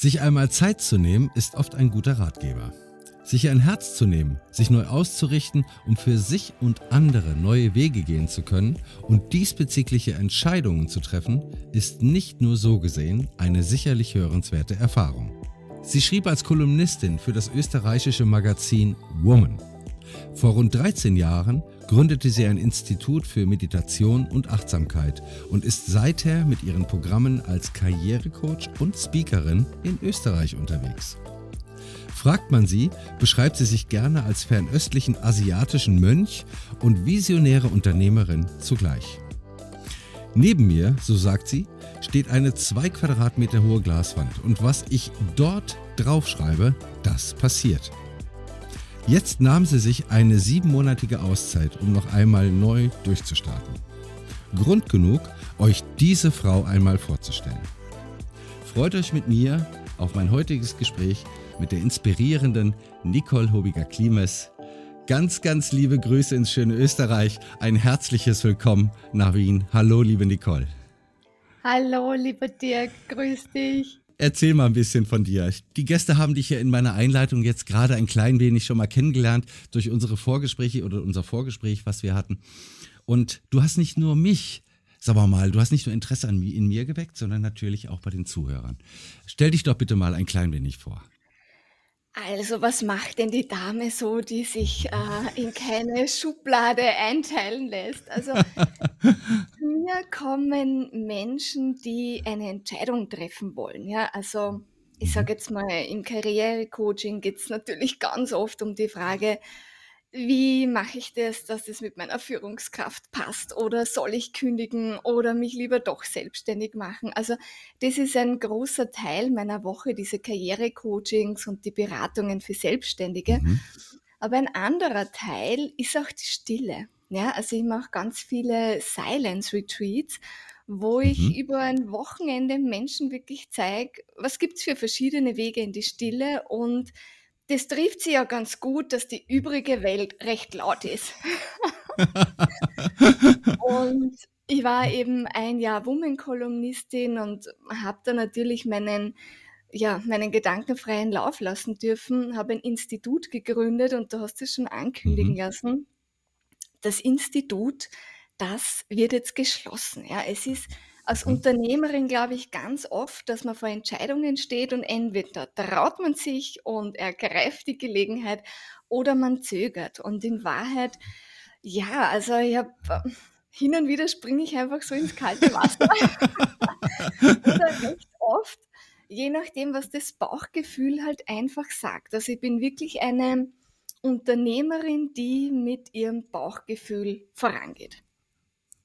Sich einmal Zeit zu nehmen, ist oft ein guter Ratgeber. Sich ein Herz zu nehmen, sich neu auszurichten, um für sich und andere neue Wege gehen zu können und diesbezügliche Entscheidungen zu treffen, ist nicht nur so gesehen eine sicherlich hörenswerte Erfahrung. Sie schrieb als Kolumnistin für das österreichische Magazin Woman. Vor rund 13 Jahren gründete sie ein Institut für Meditation und Achtsamkeit und ist seither mit ihren Programmen als Karrierecoach und Speakerin in Österreich unterwegs. Fragt man sie, beschreibt sie sich gerne als fernöstlichen asiatischen Mönch und visionäre Unternehmerin zugleich. Neben mir, so sagt sie, steht eine zwei Quadratmeter hohe Glaswand und was ich dort draufschreibe, das passiert. Jetzt nahm sie sich eine siebenmonatige Auszeit, um noch einmal neu durchzustarten. Grund genug, euch diese Frau einmal vorzustellen. Freut euch mit mir auf mein heutiges Gespräch mit der inspirierenden Nicole Hobiger-Klimes. Ganz, ganz liebe Grüße ins schöne Österreich. Ein herzliches Willkommen nach Wien. Hallo, liebe Nicole. Hallo, lieber Dirk. Grüß dich. Erzähl mal ein bisschen von dir. Die Gäste haben dich ja in meiner Einleitung jetzt gerade ein klein wenig schon mal kennengelernt durch unsere Vorgespräche oder unser Vorgespräch, was wir hatten. Und du hast nicht nur mich, sag mal, du hast nicht nur Interesse an, in mir geweckt, sondern natürlich auch bei den Zuhörern. Stell dich doch bitte mal ein klein wenig vor. Also, was macht denn die Dame so, die sich äh, in keine Schublade einteilen lässt? Also, mir kommen Menschen, die eine Entscheidung treffen wollen. Ja, also ich sage mhm. jetzt mal, im Karrierecoaching geht es natürlich ganz oft um die Frage, wie mache ich das, dass es mit meiner Führungskraft passt? Oder soll ich kündigen oder mich lieber doch selbstständig machen? Also das ist ein großer Teil meiner Woche, diese Karrierecoachings und die Beratungen für Selbstständige. Mhm. Aber ein anderer Teil ist auch die Stille. Ja, also ich mache ganz viele Silence Retreats, wo ich mhm. über ein Wochenende Menschen wirklich zeige, was gibt es für verschiedene Wege in die Stille und das trifft sie ja ganz gut, dass die übrige Welt recht laut ist. und ich war eben ein Jahr Woman-Kolumnistin und habe da natürlich meinen, ja, meinen gedankenfreien Lauf lassen dürfen, habe ein Institut gegründet und du hast es schon ankündigen mhm. lassen. Das Institut, das wird jetzt geschlossen. Ja, es ist als mhm. Unternehmerin glaube ich ganz oft, dass man vor Entscheidungen steht und entweder traut man sich und ergreift die Gelegenheit oder man zögert. Und in Wahrheit, ja, also ich habe hin und wieder springe ich einfach so ins kalte Wasser. oder recht oft, je nachdem, was das Bauchgefühl halt einfach sagt. Also ich bin wirklich eine Unternehmerin, die mit ihrem Bauchgefühl vorangeht.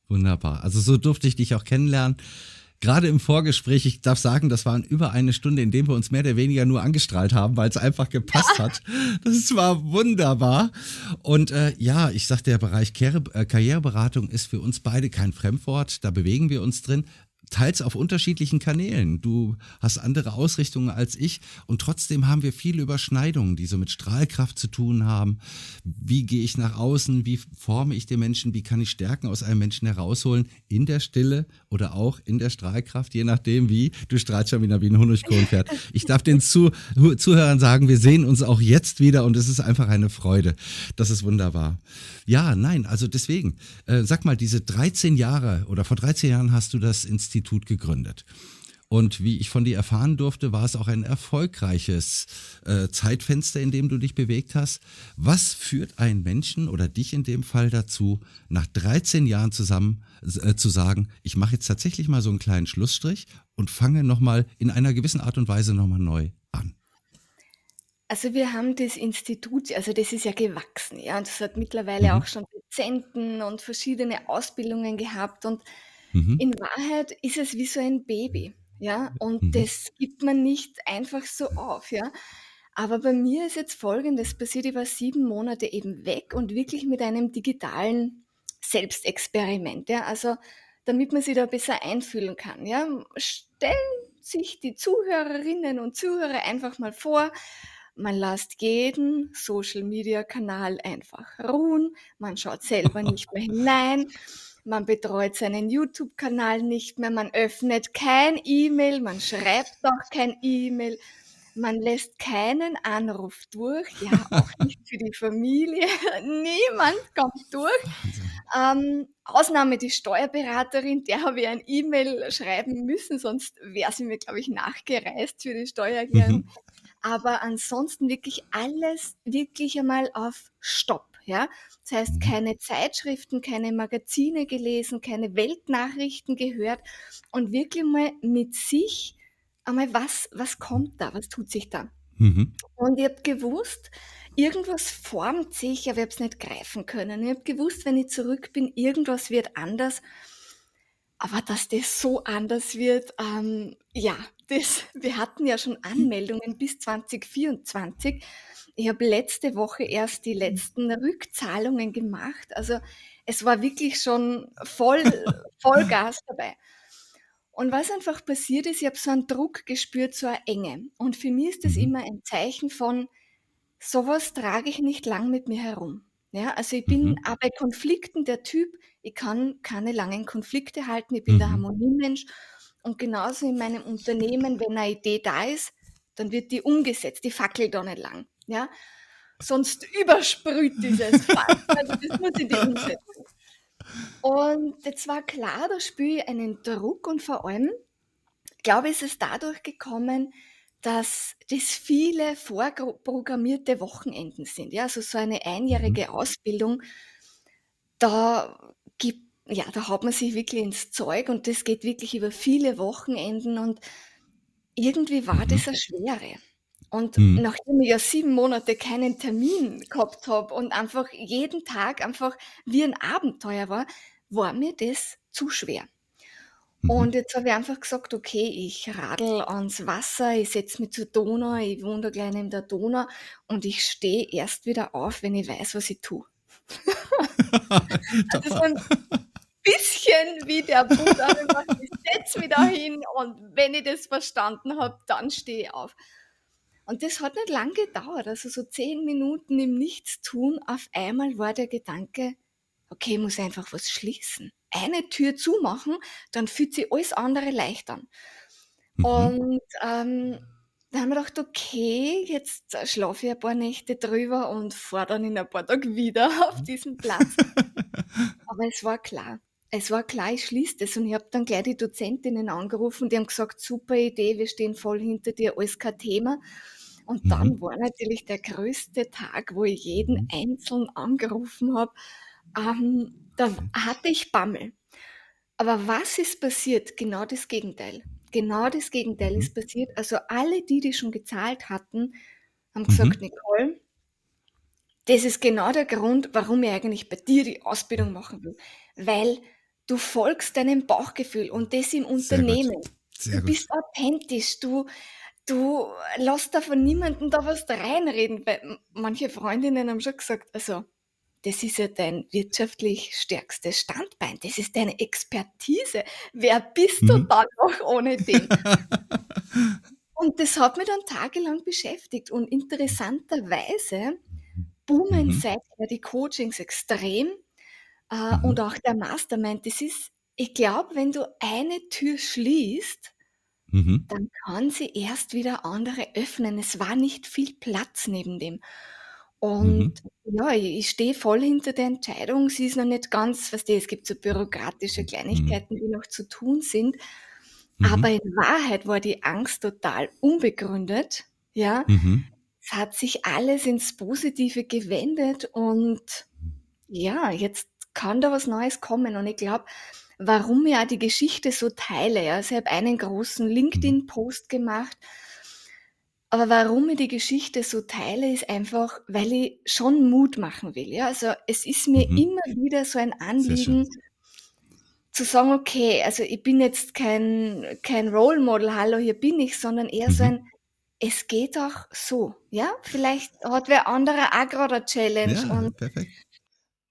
Wunderbar. Also so durfte ich dich auch kennenlernen. Gerade im Vorgespräch, ich darf sagen, das waren über eine Stunde, in dem wir uns mehr oder weniger nur angestrahlt haben, weil es einfach gepasst ja. hat. Das war wunderbar. Und äh, ja, ich sag, der Bereich äh, Karriereberatung ist für uns beide kein Fremdwort. Da bewegen wir uns drin teils auf unterschiedlichen Kanälen. Du hast andere Ausrichtungen als ich und trotzdem haben wir viele Überschneidungen, die so mit Strahlkraft zu tun haben. Wie gehe ich nach außen? Wie forme ich den Menschen? Wie kann ich Stärken aus einem Menschen herausholen? In der Stille oder auch in der Strahlkraft, je nachdem wie. Du strahlst schon wieder wie ein Honigkuchenpferd. Ich darf den Zuh Zuhörern sagen, wir sehen uns auch jetzt wieder und es ist einfach eine Freude. Das ist wunderbar. Ja, nein, also deswegen, äh, sag mal, diese 13 Jahre oder vor 13 Jahren hast du das Institut gegründet. Und wie ich von dir erfahren durfte, war es auch ein erfolgreiches äh, Zeitfenster, in dem du dich bewegt hast. Was führt einen Menschen oder dich in dem Fall dazu, nach 13 Jahren zusammen äh, zu sagen, ich mache jetzt tatsächlich mal so einen kleinen Schlussstrich und fange nochmal in einer gewissen Art und Weise nochmal neu an? Also wir haben das Institut, also das ist ja gewachsen, ja, und das hat mittlerweile Mhm. auch schon Dozenten und verschiedene Ausbildungen gehabt und Mhm. in Wahrheit ist es wie so ein Baby, ja, und Mhm. das gibt man nicht einfach so auf, ja. Aber bei mir ist jetzt Folgendes passiert: Ich war sieben Monate eben weg und wirklich mit einem digitalen Selbstexperiment, ja. Also, damit man sich da besser einfühlen kann, ja. Stellen sich die Zuhörerinnen und Zuhörer einfach mal vor man lässt jeden Social-Media-Kanal einfach ruhen, man schaut selber nicht mehr hinein, man betreut seinen YouTube-Kanal nicht mehr, man öffnet kein E-Mail, man schreibt auch kein E-Mail, man lässt keinen Anruf durch, ja, auch nicht für die Familie, niemand kommt durch. Ähm, Ausnahme die Steuerberaterin, der habe ich ein E-Mail schreiben müssen, sonst wäre sie mir, glaube ich, nachgereist für die Steuererklärung. Mhm. Aber ansonsten wirklich alles wirklich einmal auf Stopp. Ja, das heißt, mhm. keine Zeitschriften, keine Magazine gelesen, keine Weltnachrichten gehört und wirklich mal mit sich einmal, was, was kommt da, was tut sich da? Mhm. Und ich habe gewusst, irgendwas formt sich, aber ich habe es nicht greifen können. Ich habe gewusst, wenn ich zurück bin, irgendwas wird anders. Aber dass das so anders wird, ähm, ja, das, wir hatten ja schon Anmeldungen bis 2024. Ich habe letzte Woche erst die letzten Rückzahlungen gemacht. Also es war wirklich schon voll, Vollgas dabei. Und was einfach passiert ist, ich habe so einen Druck gespürt, so eine Enge. Und für mich ist das mhm. immer ein Zeichen von, sowas trage ich nicht lang mit mir herum. Ja, also ich bin mhm. auch bei Konflikten der Typ, ich kann keine langen Konflikte halten, ich bin mhm. der Harmoniemensch. Und genauso in meinem Unternehmen, wenn eine Idee da ist, dann wird die umgesetzt, die fackelt da nicht lang. Ja? Sonst übersprüht dieses Fall. Also das muss ich die umsetzen. Und jetzt war klar, da spüre ich einen Druck und vor allem, glaube ich, ist es dadurch gekommen, dass das viele vorprogrammierte Wochenenden sind. Ja, also so eine einjährige mhm. Ausbildung, da ja, da hat man sich wirklich ins Zeug und das geht wirklich über viele Wochenenden und irgendwie war mhm. das eine Schwere. Und mhm. nachdem ich ja sieben Monate keinen Termin gehabt habe und einfach jeden Tag einfach wie ein Abenteuer war, war mir das zu schwer. Mhm. Und jetzt habe ich einfach gesagt, okay, ich radel ans Wasser, ich setze mich zur Donau, ich wohne da gleich neben der Donau und ich stehe erst wieder auf, wenn ich weiß, was ich tue. also so ein bisschen wie der Buddha, ich setze mich da hin und wenn ich das verstanden habe, dann stehe ich auf. Und das hat nicht lang gedauert, also so zehn Minuten im Nichtstun. Auf einmal war der Gedanke, okay, ich muss einfach was schließen. Eine Tür zumachen, dann fühlt sich alles andere leicht an. Mhm. Und ähm, da haben wir gedacht, okay, jetzt schlafe ich ein paar Nächte drüber und fahre dann in ein paar Tagen wieder auf diesen Platz. Aber es war klar. Es war klar, ich schließe das und ich habe dann gleich die Dozentinnen angerufen, die haben gesagt, super Idee, wir stehen voll hinter dir, alles kein Thema. Und dann mhm. war natürlich der größte Tag, wo ich jeden mhm. einzeln angerufen habe. Ähm, da hatte ich Bammel. Aber was ist passiert? Genau das Gegenteil. Genau das Gegenteil mhm. ist passiert. Also alle, die, die schon gezahlt hatten, haben gesagt, mhm. Nicole, das ist genau der Grund, warum ich eigentlich bei dir die Ausbildung machen will. Weil du folgst deinem Bauchgefühl und das im Unternehmen. Du bist authentisch, du, Du lässt da von niemandem da was reinreden, weil manche Freundinnen haben schon gesagt, also das ist ja dein wirtschaftlich stärkstes Standbein, das ist deine Expertise. Wer bist mhm. du dann noch ohne den? und das hat mich dann tagelang beschäftigt und interessanterweise boomen mhm. seither die Coachings extrem äh, mhm. und auch der Mastermind. Das ist, ich glaube, wenn du eine Tür schließt, Mhm. Dann kann sie erst wieder andere öffnen. Es war nicht viel Platz neben dem. Und Mhm. ja, ich ich stehe voll hinter der Entscheidung. Sie ist noch nicht ganz verstehe, es gibt so bürokratische Mhm. Kleinigkeiten, die noch zu tun sind. Aber mhm. in Wahrheit war die Angst total unbegründet, ja. Mhm. Es hat sich alles ins Positive gewendet und ja, jetzt kann da was Neues kommen. Und ich glaube warum ich auch die Geschichte so teile. Ja. Also ich habe einen großen LinkedIn-Post gemacht. Aber warum ich die Geschichte so teile, ist einfach, weil ich schon Mut machen will. Ja. Also es ist mir mhm. immer wieder so ein Anliegen, zu sagen, okay, also ich bin jetzt kein, kein Role Model, hallo, hier bin ich, sondern eher mhm. so ein, es geht auch so, ja, vielleicht hat wer anderer auch gerade eine Challenge ja, und perfekt.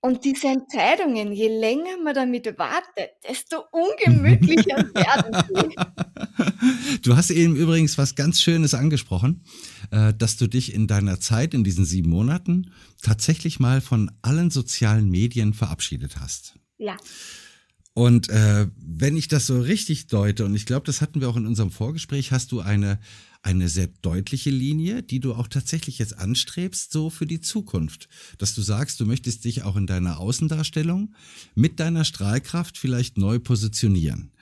Und diese Entscheidungen, je länger man damit wartet, desto ungemütlicher werden sie. Du hast eben übrigens was ganz Schönes angesprochen, äh, dass du dich in deiner Zeit, in diesen sieben Monaten, tatsächlich mal von allen sozialen Medien verabschiedet hast. Ja. Und äh, wenn ich das so richtig deute, und ich glaube, das hatten wir auch in unserem Vorgespräch, hast du eine, eine sehr deutliche Linie, die du auch tatsächlich jetzt anstrebst, so für die Zukunft. Dass du sagst, du möchtest dich auch in deiner Außendarstellung mit deiner Strahlkraft vielleicht neu positionieren.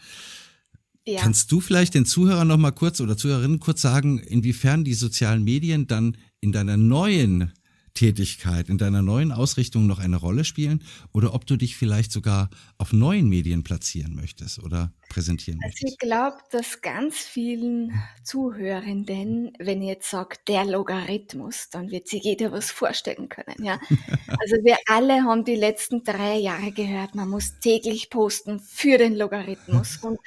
Ja. Kannst du vielleicht den Zuhörern noch mal kurz oder Zuhörerinnen kurz sagen, inwiefern die sozialen Medien dann in deiner neuen Tätigkeit, in deiner neuen Ausrichtung noch eine Rolle spielen oder ob du dich vielleicht sogar auf neuen Medien platzieren möchtest oder präsentieren also möchtest? Also ich glaube, dass ganz vielen Zuhörenden, wenn ich jetzt sage, der Logarithmus, dann wird sich jeder was vorstellen können. Ja? Also wir alle haben die letzten drei Jahre gehört, man muss täglich posten für den Logarithmus und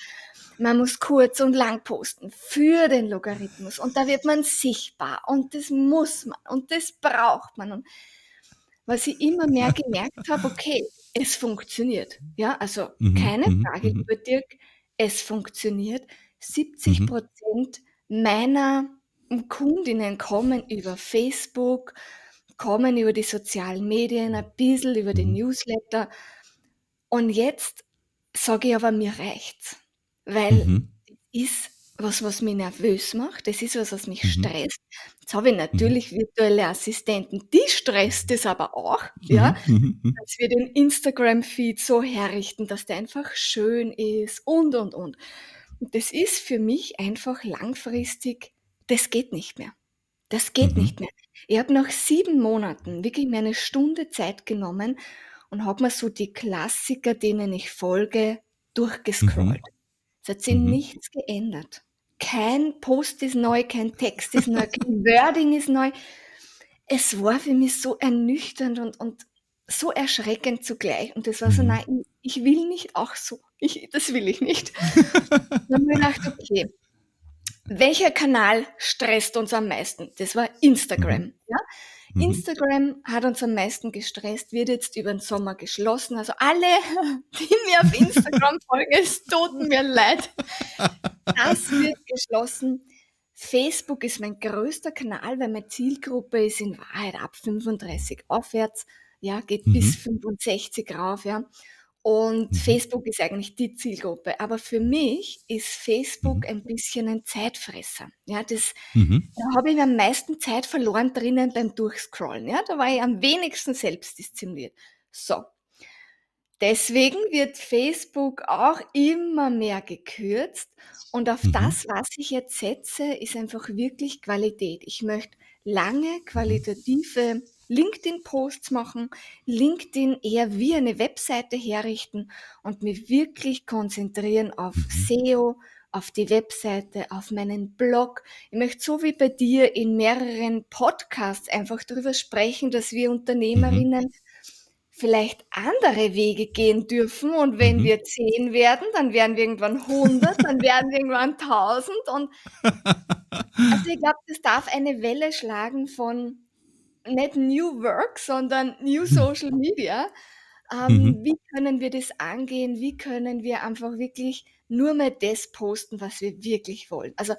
man muss kurz und lang posten für den Logarithmus und da wird man sichtbar und das muss man und das braucht man. Und was ich immer mehr gemerkt habe, okay, es funktioniert. Ja, also mhm, keine mhm, Frage, mhm. lieber Dirk, es funktioniert. 70 mhm. Prozent meiner Kundinnen kommen über Facebook, kommen über die sozialen Medien, ein bisschen über den Newsletter. Und jetzt sage ich aber, mir reicht's. Weil mhm. ist was, was mich nervös macht, das ist was, was mich mhm. stresst. Jetzt habe ich mhm. natürlich mhm. virtuelle Assistenten, die stresst es aber auch, ja, mhm. mhm, dass wir den Instagram-Feed so herrichten, dass der einfach schön ist und, und, und. Und das ist für mich einfach langfristig, das geht nicht mehr. Das geht nicht mehr. Ich habe nach sieben Monaten wirklich mir eine Stunde Zeit genommen und habe mir so die Klassiker, denen ich folge, durchgescrollt. Es hat sich mhm. nichts geändert. Kein Post ist neu, kein Text ist neu, kein Wording ist neu. Es war für mich so ernüchternd und, und so erschreckend zugleich. Und das war so, mhm. nein, ich will nicht auch so. Ich, das will ich nicht. dann habe ich gedacht, okay, welcher Kanal stresst uns am meisten? Das war Instagram. Mhm. Ja? Mhm. Instagram hat uns am meisten gestresst, wird jetzt über den Sommer geschlossen. Also alle, die mir auf Instagram folgen, es tut mir leid. Das wird geschlossen. Facebook ist mein größter Kanal, weil meine Zielgruppe ist in Wahrheit ab 35 aufwärts. Ja, geht mhm. bis 65 rauf, ja. Und mhm. Facebook ist eigentlich die Zielgruppe. Aber für mich ist Facebook mhm. ein bisschen ein Zeitfresser. Ja, das, mhm. da habe ich am meisten Zeit verloren drinnen beim Durchscrollen. Ja, da war ich am wenigsten selbstdiszipliniert. So. Deswegen wird Facebook auch immer mehr gekürzt. Und auf mhm. das, was ich jetzt setze, ist einfach wirklich Qualität. Ich möchte lange mhm. qualitative LinkedIn-Posts machen, LinkedIn eher wie eine Webseite herrichten und mich wirklich konzentrieren auf mhm. SEO, auf die Webseite, auf meinen Blog. Ich möchte so wie bei dir in mehreren Podcasts einfach darüber sprechen, dass wir mhm. Unternehmerinnen mhm. vielleicht andere Wege gehen dürfen und wenn mhm. wir zehn werden, dann werden wir irgendwann 100, dann werden wir irgendwann 1000 und also ich glaube, das darf eine Welle schlagen von nicht New Work, sondern New hm. Social Media. Ähm, mhm. Wie können wir das angehen? Wie können wir einfach wirklich nur mehr das posten, was wir wirklich wollen? Also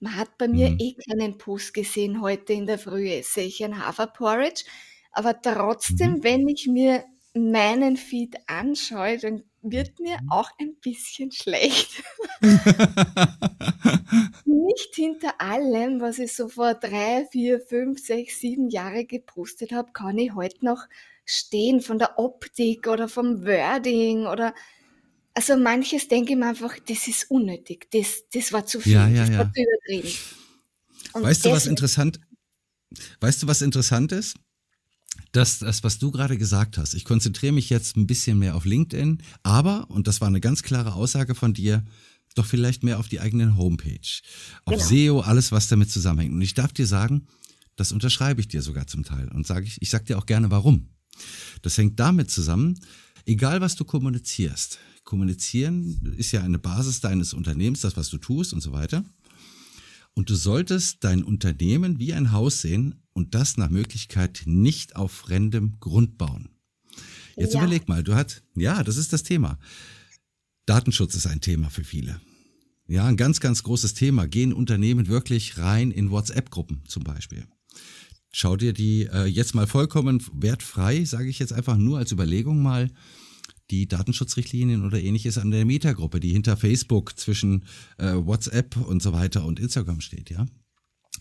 man hat bei mir mhm. eh keinen Post gesehen heute in der Früh, esse ich ein Haferporridge. Aber trotzdem, mhm. wenn ich mir meinen Feed anschaue, dann wird mir mhm. auch ein bisschen schlecht. Nicht hinter allem, was ich so vor drei, vier, fünf, sechs, sieben Jahre gepostet habe, kann ich heute noch stehen von der Optik oder vom Wording oder also manches denke ich mir einfach, das ist unnötig, das, das war zu viel, ja, ja, das ja. war zu übertrieben. Und weißt du, was interessant, weißt du, was interessant ist? Das, das, was du gerade gesagt hast, ich konzentriere mich jetzt ein bisschen mehr auf LinkedIn, aber, und das war eine ganz klare Aussage von dir, doch vielleicht mehr auf die eigene Homepage, auf genau. SEO, alles, was damit zusammenhängt. Und ich darf dir sagen, das unterschreibe ich dir sogar zum Teil und sage ich, ich sag dir auch gerne warum. Das hängt damit zusammen, egal was du kommunizierst. Kommunizieren ist ja eine Basis deines Unternehmens, das, was du tust und so weiter. Und du solltest dein Unternehmen wie ein Haus sehen und das nach Möglichkeit nicht auf fremdem Grund bauen. Jetzt ja. überleg mal, du hast, ja, das ist das Thema. Datenschutz ist ein Thema für viele. Ja, ein ganz, ganz großes Thema. Gehen Unternehmen wirklich rein in WhatsApp-Gruppen zum Beispiel? Schau dir die äh, jetzt mal vollkommen wertfrei, sage ich jetzt einfach nur als Überlegung mal, die Datenschutzrichtlinien oder ähnliches an der Metagruppe, die hinter Facebook zwischen äh, WhatsApp und so weiter und Instagram steht, ja.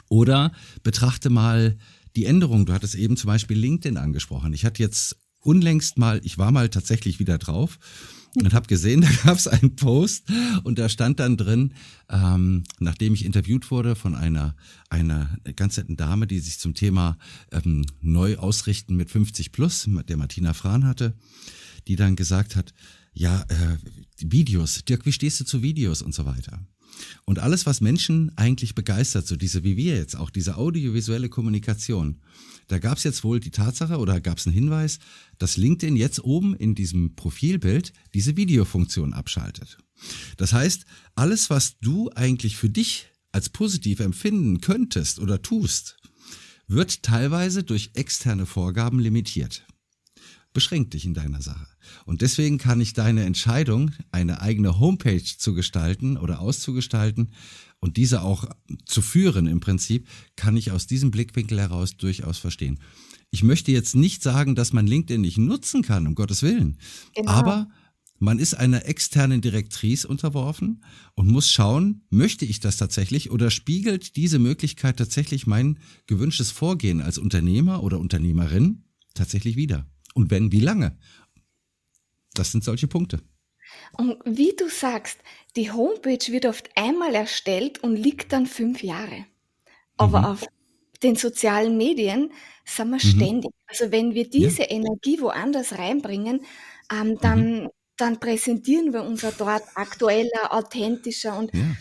Oder betrachte mal die Änderung. Du hattest eben zum Beispiel LinkedIn angesprochen. Ich hatte jetzt unlängst mal, ich war mal tatsächlich wieder drauf und habe gesehen, da gab es einen Post und da stand dann drin, ähm, nachdem ich interviewt wurde von einer einer ganz netten Dame, die sich zum Thema ähm, neu ausrichten mit 50 plus, der Martina Frahn hatte, die dann gesagt hat, ja, äh, Videos, Dirk, wie stehst du zu Videos und so weiter. Und alles, was Menschen eigentlich begeistert, so diese wie wir jetzt, auch diese audiovisuelle Kommunikation, da gab es jetzt wohl die Tatsache oder gab es einen Hinweis, dass LinkedIn jetzt oben in diesem Profilbild diese Videofunktion abschaltet. Das heißt, alles, was du eigentlich für dich als positiv empfinden könntest oder tust, wird teilweise durch externe Vorgaben limitiert. Beschränkt dich in deiner Sache. Und deswegen kann ich deine Entscheidung, eine eigene Homepage zu gestalten oder auszugestalten und diese auch zu führen im Prinzip, kann ich aus diesem Blickwinkel heraus durchaus verstehen. Ich möchte jetzt nicht sagen, dass man LinkedIn nicht nutzen kann, um Gottes Willen. Genau. Aber man ist einer externen Direktrice unterworfen und muss schauen, möchte ich das tatsächlich oder spiegelt diese Möglichkeit tatsächlich mein gewünschtes Vorgehen als Unternehmer oder Unternehmerin tatsächlich wieder? Und wenn, wie lange? Das sind solche Punkte. Und wie du sagst, die Homepage wird oft einmal erstellt und liegt dann fünf Jahre. Aber mhm. auf den sozialen Medien sind wir mhm. ständig. Also wenn wir diese ja. Energie woanders reinbringen, ähm, dann, mhm. dann präsentieren wir uns dort aktueller, authentischer und ja.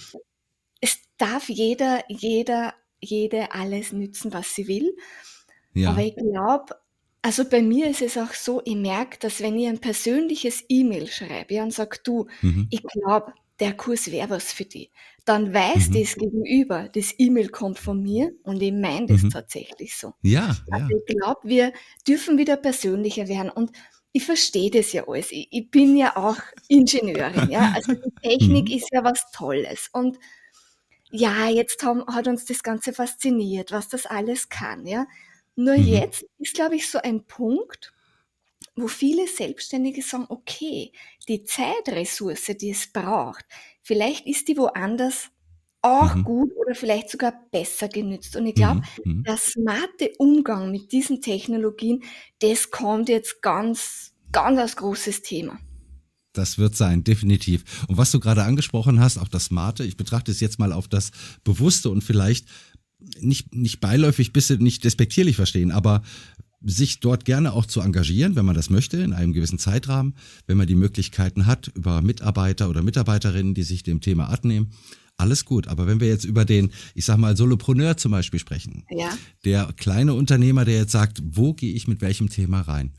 es darf jeder, jeder, jede alles nützen, was sie will. Ja. Aber ich glaube, also bei mir ist es auch so, ich merke, dass wenn ich ein persönliches E-Mail schreibe ja, und sage, du, mhm. ich glaube, der Kurs wäre was für dich, dann weiß mhm. das Gegenüber, das E-Mail kommt von mir und ich meine das mhm. tatsächlich so. Ja, also ja. ich glaube, wir dürfen wieder persönlicher werden und ich verstehe das ja alles. Ich, ich bin ja auch Ingenieurin, ja. Also die Technik mhm. ist ja was Tolles. Und ja, jetzt haben, hat uns das Ganze fasziniert, was das alles kann, ja. Nur mhm. jetzt ist, glaube ich, so ein Punkt, wo viele Selbstständige sagen, okay, die Zeitressource, die es braucht, vielleicht ist die woanders auch mhm. gut oder vielleicht sogar besser genützt. Und ich glaube, mhm. mhm. der smarte Umgang mit diesen Technologien, das kommt jetzt ganz, ganz als großes Thema. Das wird sein, definitiv. Und was du gerade angesprochen hast, auch das Smarte, ich betrachte es jetzt mal auf das Bewusste und vielleicht nicht, nicht beiläufig, bisschen nicht despektierlich verstehen, aber sich dort gerne auch zu engagieren, wenn man das möchte, in einem gewissen Zeitrahmen, wenn man die Möglichkeiten hat, über Mitarbeiter oder Mitarbeiterinnen, die sich dem Thema annehmen. Alles gut, aber wenn wir jetzt über den, ich sag mal, Solopreneur zum Beispiel sprechen, ja. der kleine Unternehmer, der jetzt sagt, wo gehe ich mit welchem Thema rein?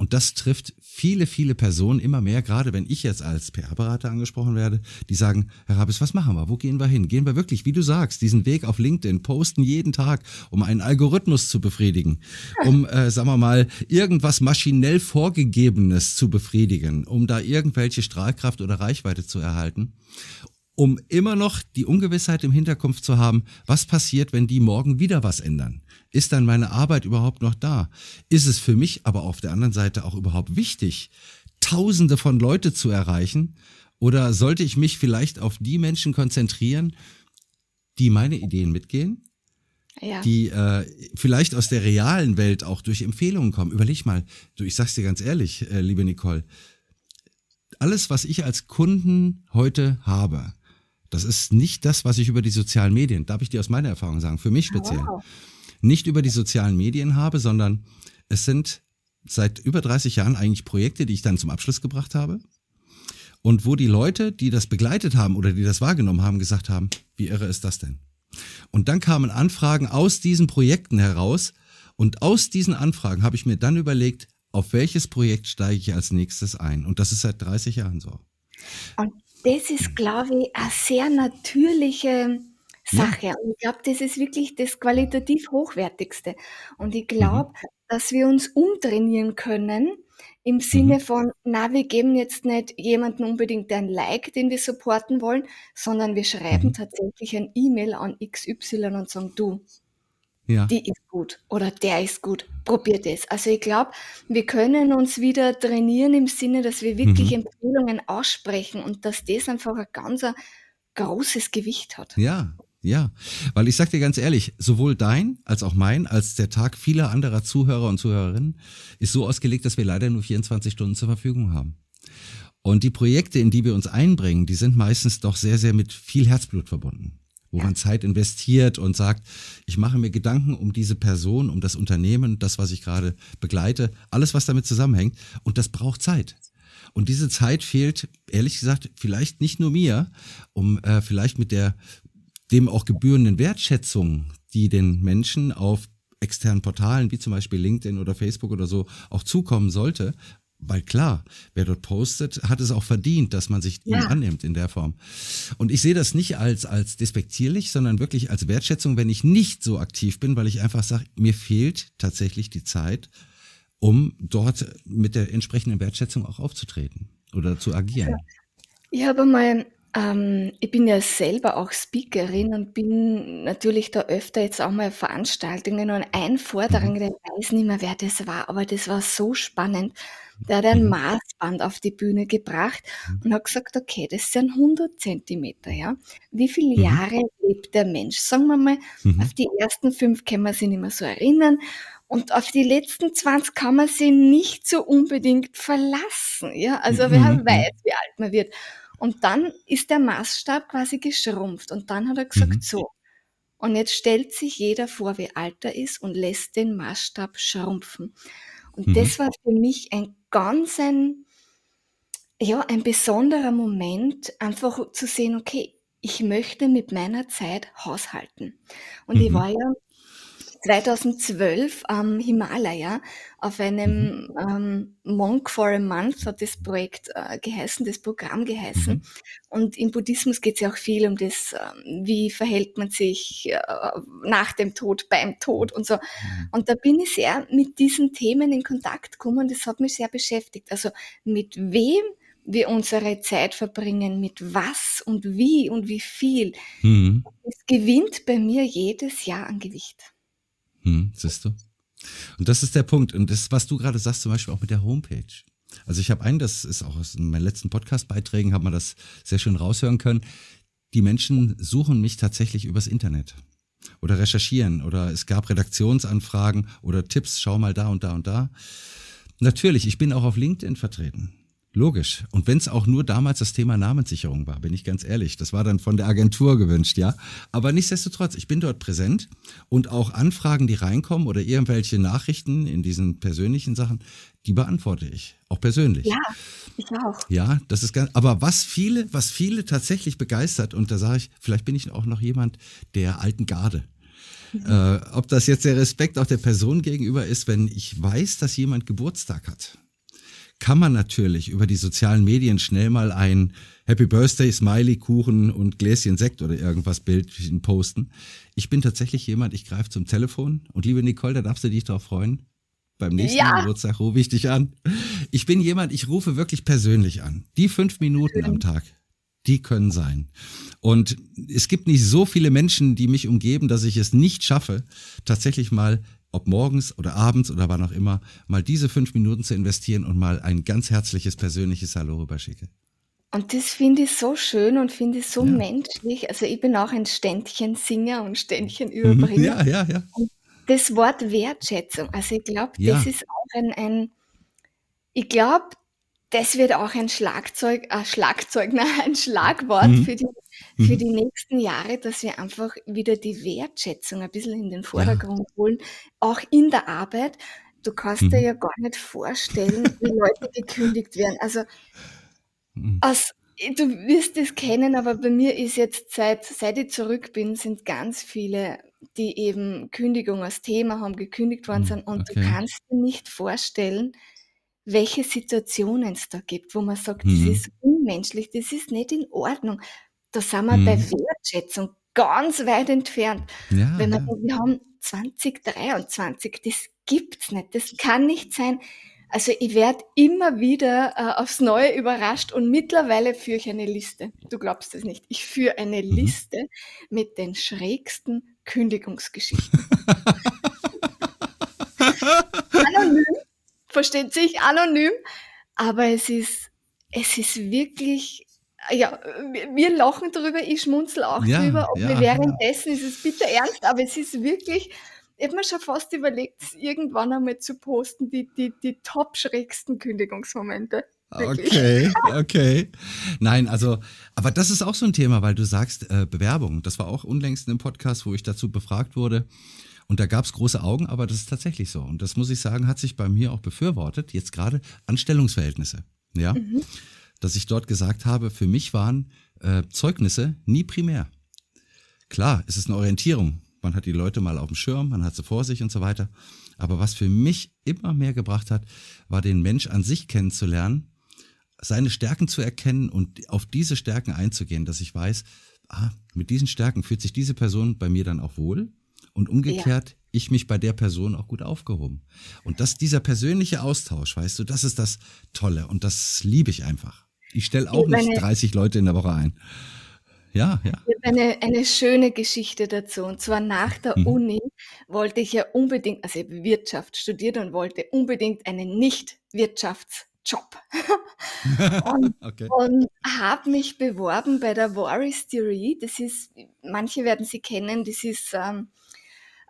Und das trifft viele, viele Personen immer mehr, gerade wenn ich jetzt als PR-Berater angesprochen werde, die sagen, Herr Rabis, was machen wir? Wo gehen wir hin? Gehen wir wirklich, wie du sagst, diesen Weg auf LinkedIn, posten jeden Tag, um einen Algorithmus zu befriedigen, um, äh, sagen wir mal, irgendwas maschinell Vorgegebenes zu befriedigen, um da irgendwelche Strahlkraft oder Reichweite zu erhalten? Um immer noch die Ungewissheit im Hinterkopf zu haben, was passiert, wenn die morgen wieder was ändern? Ist dann meine Arbeit überhaupt noch da? Ist es für mich aber auf der anderen Seite auch überhaupt wichtig, Tausende von Leute zu erreichen? Oder sollte ich mich vielleicht auf die Menschen konzentrieren, die meine Ideen mitgehen? Ja. die äh, vielleicht aus der realen Welt auch durch Empfehlungen kommen. Überleg mal, du, ich sag's dir ganz ehrlich, äh, liebe Nicole, alles, was ich als Kunden heute habe, das ist nicht das, was ich über die sozialen Medien, darf ich dir aus meiner Erfahrung sagen, für mich speziell, wow. nicht über die sozialen Medien habe, sondern es sind seit über 30 Jahren eigentlich Projekte, die ich dann zum Abschluss gebracht habe. Und wo die Leute, die das begleitet haben oder die das wahrgenommen haben, gesagt haben, wie irre ist das denn? Und dann kamen Anfragen aus diesen Projekten heraus. Und aus diesen Anfragen habe ich mir dann überlegt, auf welches Projekt steige ich als nächstes ein? Und das ist seit 30 Jahren so. Und das ist, glaube ich, eine sehr natürliche Sache. Und ich glaube, das ist wirklich das qualitativ Hochwertigste. Und ich glaube, mhm. dass wir uns umtrainieren können im Sinne mhm. von, na, wir geben jetzt nicht jemanden unbedingt ein Like, den wir supporten wollen, sondern wir schreiben mhm. tatsächlich ein E-Mail an XY und sagen, du, ja. die ist gut oder der ist gut. Probiert es. Also ich glaube, wir können uns wieder trainieren im Sinne, dass wir wirklich mhm. Empfehlungen aussprechen und dass das einfach ein ganz großes Gewicht hat. Ja, ja, weil ich sag dir ganz ehrlich, sowohl dein als auch mein, als der Tag vieler anderer Zuhörer und Zuhörerinnen ist so ausgelegt, dass wir leider nur 24 Stunden zur Verfügung haben. Und die Projekte, in die wir uns einbringen, die sind meistens doch sehr, sehr mit viel Herzblut verbunden wo man Zeit investiert und sagt, ich mache mir Gedanken um diese Person, um das Unternehmen, das, was ich gerade begleite, alles, was damit zusammenhängt. Und das braucht Zeit. Und diese Zeit fehlt, ehrlich gesagt, vielleicht nicht nur mir, um äh, vielleicht mit der dem auch gebührenden Wertschätzung, die den Menschen auf externen Portalen wie zum Beispiel LinkedIn oder Facebook oder so auch zukommen sollte, weil klar, wer dort postet, hat es auch verdient, dass man sich ja. ihm annimmt in der Form. Und ich sehe das nicht als, als despektierlich, sondern wirklich als Wertschätzung, wenn ich nicht so aktiv bin, weil ich einfach sage, mir fehlt tatsächlich die Zeit, um dort mit der entsprechenden Wertschätzung auch aufzutreten oder zu agieren. Ich habe mal ähm, ich bin ja selber auch Speakerin und bin natürlich da öfter jetzt auch mal Veranstaltungen und ein Vortrag, mhm. ich weiß nicht mehr, wer das war, aber das war so spannend. Der hat ein mhm. Maßband auf die Bühne gebracht mhm. und hat gesagt, okay, das sind 100 Zentimeter, ja. Wie viele mhm. Jahre lebt der Mensch? Sagen wir mal, mhm. auf die ersten fünf kann man sich nicht mehr so erinnern und auf die letzten 20 kann man sich nicht so unbedingt verlassen, ja. Also wer mhm. weiß, wie alt man wird. Und dann ist der Maßstab quasi geschrumpft. Und dann hat er gesagt, mhm. so. Und jetzt stellt sich jeder vor, wie alt er ist und lässt den Maßstab schrumpfen. Und mhm. das war für mich ein ganz ein, ja, ein besonderer Moment, einfach zu sehen, okay, ich möchte mit meiner Zeit haushalten. Und mhm. ich war ja 2012 am Himalaya auf einem mhm. ähm, Monk for a Month hat das Projekt äh, geheißen, das Programm geheißen. Mhm. Und im Buddhismus geht es ja auch viel um das, äh, wie verhält man sich äh, nach dem Tod, beim Tod und so. Mhm. Und da bin ich sehr mit diesen Themen in Kontakt gekommen und das hat mich sehr beschäftigt. Also mit wem wir unsere Zeit verbringen, mit was und wie und wie viel. Es gewinnt bei mir jedes Jahr an Gewicht. Hm, siehst du? Und das ist der Punkt. Und das, was du gerade sagst, zum Beispiel auch mit der Homepage. Also ich habe einen, das ist auch aus meinen letzten Podcast-Beiträgen, hat man das sehr schön raushören können. Die Menschen suchen mich tatsächlich übers Internet oder recherchieren oder es gab Redaktionsanfragen oder Tipps, schau mal da und da und da. Natürlich, ich bin auch auf LinkedIn vertreten. Logisch. Und wenn es auch nur damals das Thema Namenssicherung war, bin ich ganz ehrlich. Das war dann von der Agentur gewünscht, ja. Aber nichtsdestotrotz, ich bin dort präsent und auch Anfragen, die reinkommen oder irgendwelche Nachrichten in diesen persönlichen Sachen, die beantworte ich. Auch persönlich. Ja, ich auch. Ja, das ist ganz, aber was viele, was viele tatsächlich begeistert, und da sage ich, vielleicht bin ich auch noch jemand der alten Garde. Mhm. Äh, ob das jetzt der Respekt auch der Person gegenüber ist, wenn ich weiß, dass jemand Geburtstag hat kann man natürlich über die sozialen Medien schnell mal ein Happy Birthday, Smiley, Kuchen und Gläschen Sekt oder irgendwas Bild posten. Ich bin tatsächlich jemand, ich greife zum Telefon und liebe Nicole, da darfst du dich drauf freuen. Beim nächsten ja. Geburtstag rufe ich dich an. Ich bin jemand, ich rufe wirklich persönlich an. Die fünf Minuten am Tag, die können sein. Und es gibt nicht so viele Menschen, die mich umgeben, dass ich es nicht schaffe, tatsächlich mal ob morgens oder abends oder wann auch immer, mal diese fünf Minuten zu investieren und mal ein ganz herzliches persönliches Hallo rüberschicke. Und das finde ich so schön und finde ich so ja. menschlich. Also ich bin auch ein Ständchensinger und Ständchenüberbringer. Mhm. Ja, ja, ja. Und das Wort Wertschätzung, also ich glaube, ja. das ist auch ein, ein ich glaube, das wird auch ein Schlagzeug, äh, Schlagzeug, nein, ein Schlagwort mhm. für die für mhm. die nächsten Jahre, dass wir einfach wieder die Wertschätzung ein bisschen in den Vordergrund ja. holen, auch in der Arbeit. Du kannst mhm. dir ja gar nicht vorstellen, wie Leute gekündigt werden. Also mhm. aus, du wirst es kennen, aber bei mir ist jetzt seit, seit ich zurück bin, sind ganz viele, die eben Kündigung als Thema haben, gekündigt worden mhm, sind. Und okay. du kannst dir nicht vorstellen, welche Situationen es da gibt, wo man sagt, mhm. das ist unmenschlich, das ist nicht in Ordnung. Da sind wir mhm. bei Wertschätzung ganz weit entfernt. Ja, Wenn man ja. wir haben 2023, das gibt's nicht, das kann nicht sein. Also ich werde immer wieder äh, aufs Neue überrascht und mittlerweile führe ich eine Liste. Du glaubst es nicht. Ich führe eine mhm. Liste mit den schrägsten Kündigungsgeschichten. anonym, versteht sich, anonym. Aber es ist, es ist wirklich, ja, wir lachen drüber, ich schmunzel auch ja, drüber. Und ja, währenddessen ja. ist es bitter ernst, aber es ist wirklich, ich habe mir schon fast überlegt, irgendwann einmal zu posten, die, die, die top schrägsten Kündigungsmomente. Wirklich. Okay, okay. Nein, also, aber das ist auch so ein Thema, weil du sagst äh, Bewerbung. Das war auch unlängst im Podcast, wo ich dazu befragt wurde. Und da gab es große Augen, aber das ist tatsächlich so. Und das muss ich sagen, hat sich bei mir auch befürwortet. Jetzt gerade Anstellungsverhältnisse. Ja. Mhm. Dass ich dort gesagt habe, für mich waren äh, Zeugnisse nie primär. Klar, es ist eine Orientierung. Man hat die Leute mal auf dem Schirm, man hat sie vor sich und so weiter. Aber was für mich immer mehr gebracht hat, war den Mensch an sich kennenzulernen seine Stärken zu erkennen und auf diese Stärken einzugehen, dass ich weiß, ah, mit diesen Stärken fühlt sich diese Person bei mir dann auch wohl und umgekehrt, ja. ich mich bei der Person auch gut aufgehoben. Und dass dieser persönliche Austausch, weißt du, das ist das Tolle und das liebe ich einfach. Ich stelle auch meine, nicht 30 Leute in der Woche ein. Ja, ja. Eine, eine schöne Geschichte dazu. Und zwar nach der mhm. Uni wollte ich ja unbedingt, also ich habe Wirtschaft studiert und wollte unbedingt einen Nicht-Wirtschafts- Job. und, okay. und habe mich beworben bei der Warris Theory. Das ist, manche werden sie kennen, das ist ähm,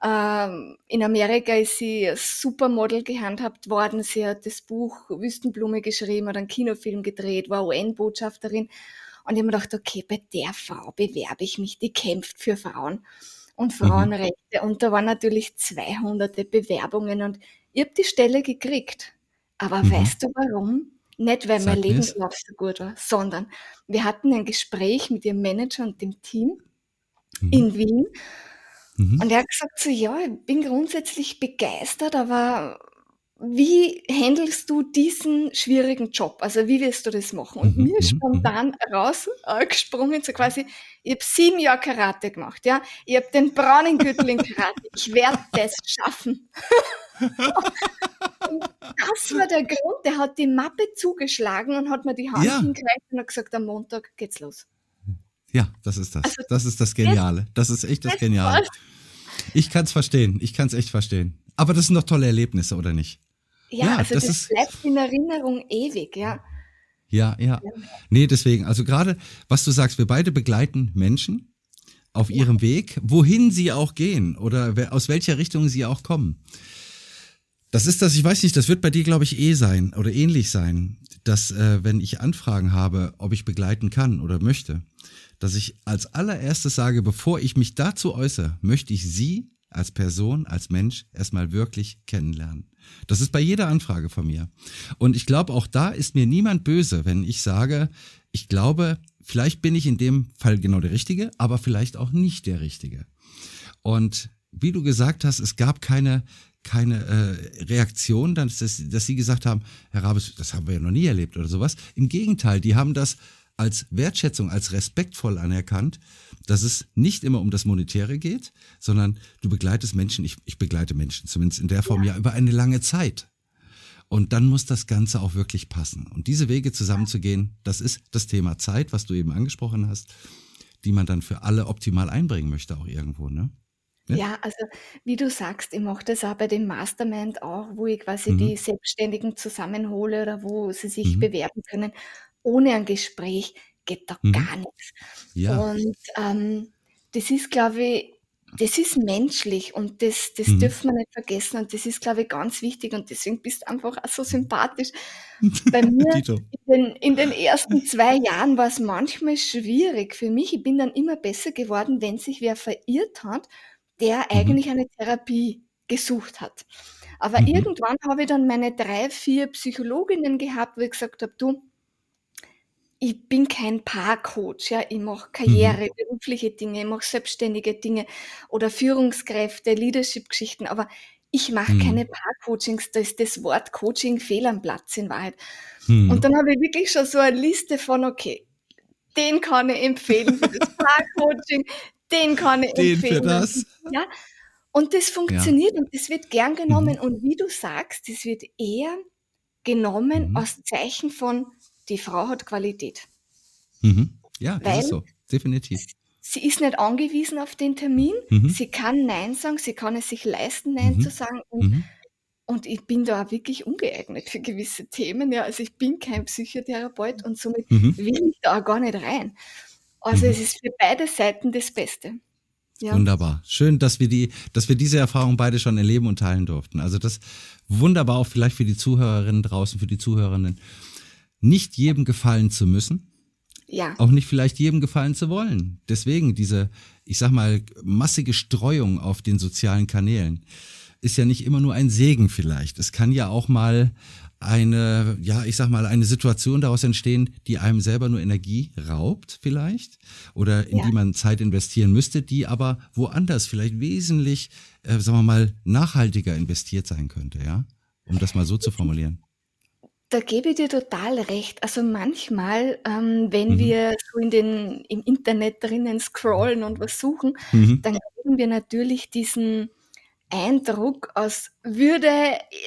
in Amerika ist sie Supermodel gehandhabt worden. Sie hat das Buch Wüstenblume geschrieben, hat einen Kinofilm gedreht, war UN-Botschafterin. Und ich habe mir gedacht, okay, bei der Frau bewerbe ich mich, die kämpft für Frauen und mhm. Frauenrechte. Mhm. Und da waren natürlich 200 Bewerbungen und ich habe die Stelle gekriegt. Aber mhm. weißt du warum? Nicht, weil Sag mein Lebenslauf so gut war, sondern wir hatten ein Gespräch mit ihrem Manager und dem Team mhm. in Wien. Mhm. Und er hat gesagt so, ja, ich bin grundsätzlich begeistert, aber wie handelst du diesen schwierigen Job? Also wie wirst du das machen? Und mhm. mir ist mhm, spontan mhm. rausgesprungen, so quasi, ich habe sieben Jahre Karate gemacht, ja. Ich habe den braunen Gürtel in Karate. Ich werde das schaffen. das war der Grund, der hat die Mappe zugeschlagen und hat mir die Hand ja. hingereicht und hat gesagt, am Montag geht's los. Ja, das ist das. Also, das ist das Geniale. Das ist echt das, das Geniale. Ich kann es verstehen. Ich kann es echt verstehen. Aber das sind doch tolle Erlebnisse, oder nicht? Ja, ja also das, das ist, bleibt in Erinnerung ewig, ja. Ja, ja. Nee, deswegen, also gerade, was du sagst, wir beide begleiten Menschen auf ihrem ja. Weg, wohin sie auch gehen oder aus welcher Richtung sie auch kommen. Das ist das, ich weiß nicht, das wird bei dir, glaube ich, eh sein oder ähnlich sein, dass äh, wenn ich Anfragen habe, ob ich begleiten kann oder möchte, dass ich als allererstes sage, bevor ich mich dazu äußere, möchte ich sie als Person, als Mensch erstmal wirklich kennenlernen. Das ist bei jeder Anfrage von mir. Und ich glaube, auch da ist mir niemand böse, wenn ich sage, ich glaube, vielleicht bin ich in dem Fall genau der Richtige, aber vielleicht auch nicht der Richtige. Und wie du gesagt hast, es gab keine keine äh, Reaktion, dass, dass sie gesagt haben, Herr Rabes, das haben wir ja noch nie erlebt oder sowas. Im Gegenteil, die haben das als Wertschätzung, als respektvoll anerkannt, dass es nicht immer um das Monetäre geht, sondern du begleitest Menschen, ich, ich begleite Menschen, zumindest in der Form ja. ja über eine lange Zeit. Und dann muss das Ganze auch wirklich passen. Und diese Wege zusammenzugehen, das ist das Thema Zeit, was du eben angesprochen hast, die man dann für alle optimal einbringen möchte, auch irgendwo, ne? Ja? Also wie du sagst, ich mache das auch bei dem Mastermind auch, wo ich quasi Mhm. die Selbstständigen zusammenhole oder wo sie sich Mhm. bewerben können. Ohne ein Gespräch geht da Mhm. gar nichts. Ja. Und ähm, das ist, glaube ich, das ist menschlich und das, das Mhm. dürfen wir nicht vergessen und das ist, glaube ich, ganz wichtig und deswegen bist du einfach auch so sympathisch. Bei mir in den, in den ersten zwei Jahren war es manchmal schwierig für mich. Ich bin dann immer besser geworden, wenn sich wer verirrt hat der mhm. eigentlich eine Therapie gesucht hat. Aber mhm. irgendwann habe ich dann meine drei, vier Psychologinnen gehabt, wo ich gesagt habe, du, ich bin kein Paarcoach, ja, ich mache Karriere, mhm. berufliche Dinge, ich mache selbstständige Dinge oder Führungskräfte, Leadership-Geschichten, aber ich mache mhm. keine Paarcoachings, da ist das Wort Coaching fehl am Platz in Wahrheit. Mhm. Und dann habe ich wirklich schon so eine Liste von, okay, den kann ich empfehlen für das Paarcoaching, den kann ich den empfehlen. Für das. Ja. Und das funktioniert ja. und das wird gern genommen. Mhm. Und wie du sagst, das wird eher genommen mhm. als Zeichen von, die Frau hat Qualität. Mhm. Ja, das Weil ist so, definitiv. sie ist nicht angewiesen auf den Termin. Mhm. Sie kann Nein sagen, sie kann es sich leisten, Nein Mhm. zu sagen. Und, Mhm. und ich bin da wirklich ungeeignet für gewisse Themen. Ja, also ich bin kein Psychotherapeut und somit will ich da auch gar nicht rein. Also Mhm. es ist für beide Seiten das Beste. Ja. Wunderbar. Schön, dass wir die, dass wir diese Erfahrung beide schon erleben und teilen durften. Also das wunderbar auch vielleicht für die Zuhörerinnen draußen, für die Zuhörerinnen, nicht jedem gefallen zu müssen, Ja. auch nicht vielleicht jedem gefallen zu wollen. Deswegen diese, ich sag mal, massige Streuung auf den sozialen Kanälen ist ja nicht immer nur ein Segen vielleicht. Es kann ja auch mal eine, ja, ich sag mal, eine Situation daraus entstehen, die einem selber nur Energie raubt vielleicht oder in Ja. die man Zeit investieren müsste, die aber woanders vielleicht wesentlich, äh, sagen wir mal, nachhaltiger investiert sein könnte, ja? Um das mal so zu formulieren. Da gebe ich dir total recht. Also manchmal, ähm, wenn Mhm. wir so in den, im Internet drinnen scrollen und was suchen, Mhm. dann kriegen wir natürlich diesen Eindruck, als würde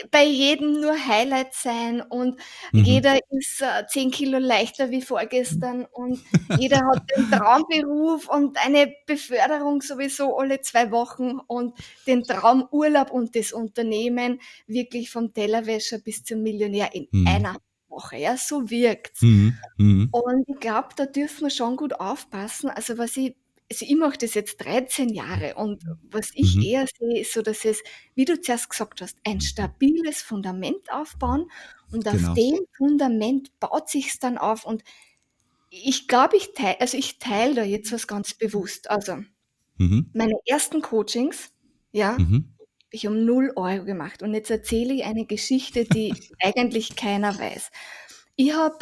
bei jedem nur Highlight sein und Mhm. jeder ist äh, 10 Kilo leichter wie vorgestern und jeder hat den Traumberuf und eine Beförderung sowieso alle zwei Wochen und den Traumurlaub und das Unternehmen wirklich vom Tellerwäscher bis zum Millionär in Mhm. einer Woche. Ja, so wirkt's. Mhm. Mhm. Und ich glaube, da dürfen wir schon gut aufpassen. Also was ich, also ich mache das jetzt 13 Jahre und was ich Mhm. eher sehe, ist so, dass es, wie du zuerst gesagt hast, ein stabiles Fundament aufbauen und auf Genau. dem Fundament baut sich's dann auf und ich glaube, ich teile, also ich teile da jetzt was ganz bewusst. Also Mhm. meine ersten Coachings, ja, Mhm. ich um 0 Euro gemacht. Und jetzt erzähle ich eine Geschichte, die eigentlich keiner weiß. Ich habe,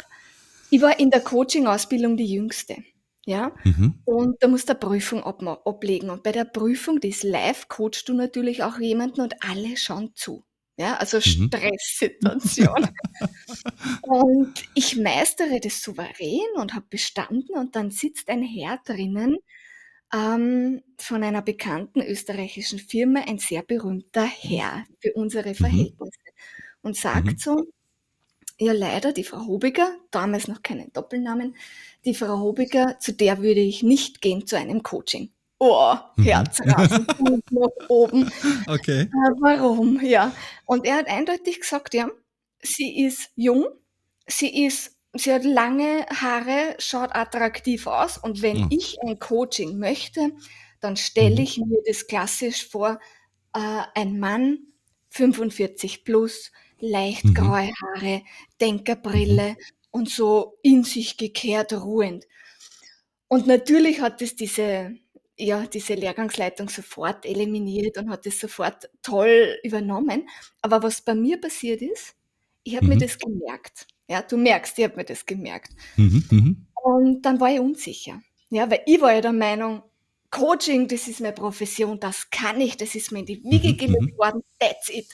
ich war in der Coaching-Ausbildung die Jüngste. Ja, Mhm. und da musst du eine Prüfung abma- ablegen. Und bei der Prüfung, die ist live, coachst du natürlich auch jemanden und alle schauen zu. Ja, also Mhm. Stresssituation. und ich meistere das souverän und habe bestanden und dann sitzt ein Herr drinnen ähm, von einer bekannten österreichischen Firma, ein sehr berühmter Herr für unsere Verhältnisse und sagt Mhm. so, ja leider, die Frau Hobiger, damals noch keinen Doppelnamen, die Frau Hobiger, zu der würde ich nicht gehen zu einem Coaching. Oh, Mhm. Herzrasen, nach oben. Okay. Äh, warum? Ja. Und er hat eindeutig gesagt, ja, sie ist jung, sie ist, sie hat lange Haare, schaut attraktiv aus und wenn Mhm. ich ein Coaching möchte, dann stelle Mhm. ich mir das klassisch vor, äh, ein Mann, 45 plus, leicht Mhm. graue Haare, Denkerbrille und so in sich gekehrt, ruhend. Und natürlich hat es diese, ja, diese Lehrgangsleitung sofort eliminiert und hat es sofort toll übernommen. Aber was bei mir passiert ist, ich habe mir Mhm. das gemerkt. Ja, du merkst, ich habe mir das gemerkt. Mhm. Mhm. Und dann war ich unsicher. Ja, weil ich war ja der Meinung, Coaching, das ist meine Profession, das kann ich, das ist mir in die Wiege Mhm, gelegt mhm. worden, that's it.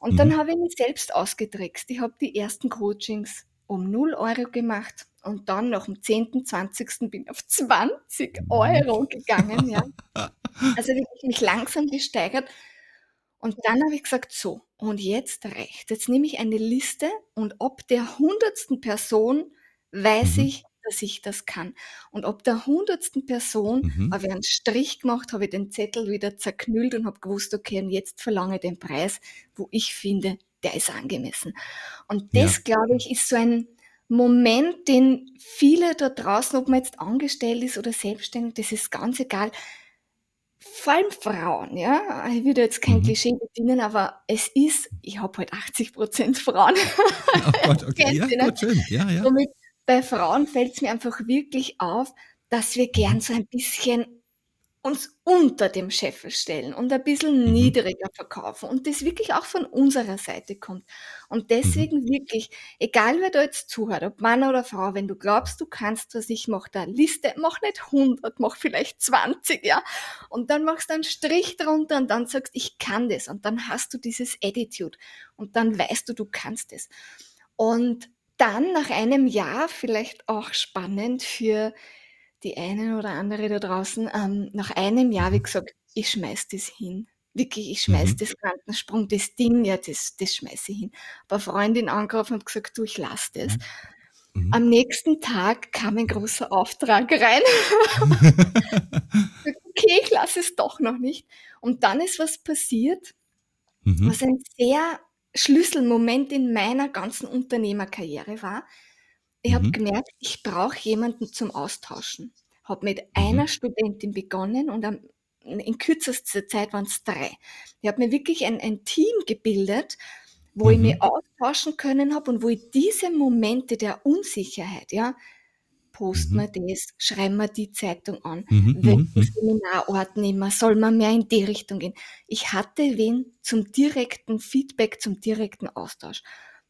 Und dann Mhm. habe ich mich selbst ausgetrickst. Ich habe die ersten Coachings um 0 Euro gemacht und dann nach dem 10., 20. bin ich auf 20 Euro gegangen. Ja. Also wirklich mich langsam gesteigert. Und dann habe ich gesagt, so, und jetzt reicht. Jetzt nehme ich eine Liste und ab der hundertsten Person weiß Mhm. ich, dass ich das kann. Und ab der hundertsten Person Mhm. habe ich einen Strich gemacht, habe ich den Zettel wieder zerknüllt und habe gewusst, okay, und jetzt verlange ich den Preis, wo ich finde, der ist angemessen. Und Ja. das, glaube ich, ist so ein Moment, den viele da draußen, ob man jetzt angestellt ist oder selbstständig, das ist ganz egal. Vor allem Frauen, ja. Ich würde jetzt kein Mhm. Klischee bedienen, aber es ist, ich habe halt 80% Frauen. Oh Gott, okay. Ja, gut, schön. Ja, ja. Somit bei Frauen fällt es mir einfach wirklich auf, dass wir gern Mhm. so ein bisschen uns unter dem Scheffel stellen und ein bisschen Mhm. niedriger verkaufen und das wirklich auch von unserer Seite kommt. Und Mhm. deswegen wirklich, egal wer da jetzt zuhört, ob Mann oder Frau, wenn du glaubst, du kannst was, ich mach da Liste, mach nicht 100, mach vielleicht 20, ja, und dann machst du einen Strich drunter und dann sagst, ich kann das und dann hast du dieses Attitude und dann weißt du, du kannst es. Und dann nach einem Jahr, vielleicht auch spannend für die eine oder andere da draußen, ähm, nach einem Jahr, wie Mhm. gesagt, ich schmeiß das hin. Wirklich, ich schmeiß Mhm. das Quantensprung, das Ding, ja, das, das schmeiß ich hin. Eine Freundin angerufen und gesagt, du, ich lass das. Mhm. Mhm. Am nächsten Tag kam ein großer Auftrag rein. okay, ich lasse es doch noch nicht. Und dann ist was passiert, mhm. was ein sehr Schlüsselmoment in meiner ganzen Unternehmerkarriere war. Ich mhm. habe gemerkt, ich brauche jemanden zum Austauschen. Habe mit mhm. einer Studentin begonnen und am, in kürzester Zeit waren es drei. Ich habe mir wirklich ein, ein Team gebildet, wo mhm. ich mich austauschen können habe und wo ich diese Momente der Unsicherheit, ja, posten wir mhm. das, schreiben wir die Zeitung an, mhm. welchen mhm. Seminarort nehmen wir, soll man mehr in die Richtung gehen. Ich hatte wen zum direkten Feedback, zum direkten Austausch.